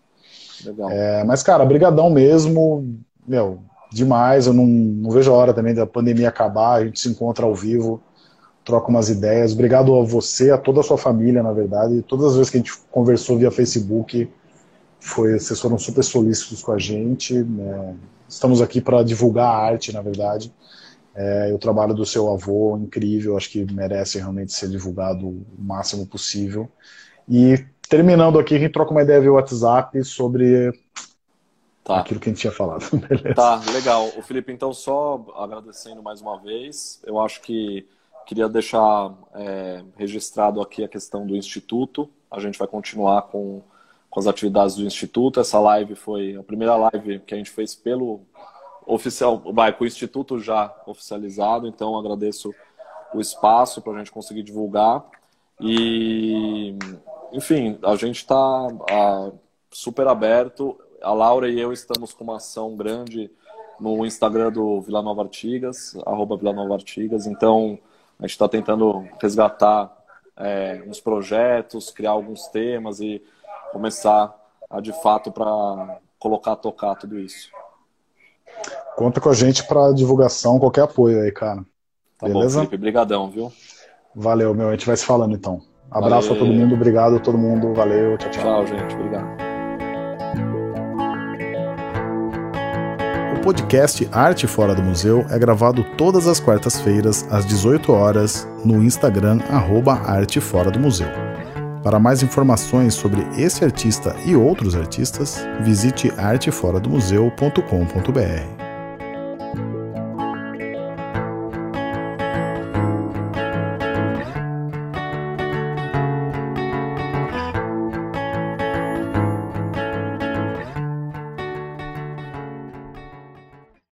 legal. É, mas, cara, brigadão mesmo. Meu, demais. Eu não, não vejo a hora também da pandemia acabar, a gente se encontra ao vivo, troca umas ideias. Obrigado a você, a toda a sua família, na verdade. Todas as vezes que a gente conversou via Facebook, foi, vocês foram super solícitos com a gente. Né? Estamos aqui para divulgar a arte, na verdade. É, o trabalho do seu avô, incrível, acho que merece realmente ser divulgado o máximo possível. E terminando aqui, a gente troca uma ideia via WhatsApp sobre Tá. Aquilo que a gente tinha falado. Beleza. Tá, legal. O Felipe, então, só agradecendo mais uma vez. Eu acho que queria deixar é, registrado aqui a questão do Instituto. A gente vai continuar com, com as atividades do Instituto. Essa live foi a primeira live que a gente fez pelo oficial, vai, com o Instituto já oficializado. Então, agradeço o espaço para a gente conseguir divulgar. E, enfim, a gente está super aberto a Laura e eu estamos com uma ação grande no Instagram do Vila Nova Artigas, arroba Vila Nova Artigas. Então, a gente está tentando resgatar é, uns projetos, criar alguns temas e começar a, de fato, para colocar tocar tudo isso. Conta com a gente para divulgação, qualquer apoio aí, cara. Tá Beleza? bom, Felipe. Obrigadão, viu? Valeu, meu. A gente vai se falando, então. Abraço Valeu. a todo mundo. Obrigado a todo mundo. Valeu. Tchau, tchau. Tchau, gente. Obrigado. podcast Arte Fora do Museu é gravado todas as quartas-feiras, às 18 horas, no Instagram, arroba Arte Fora do Museu. Para mais informações sobre esse artista e outros artistas, visite arteforadomuseu.com.br.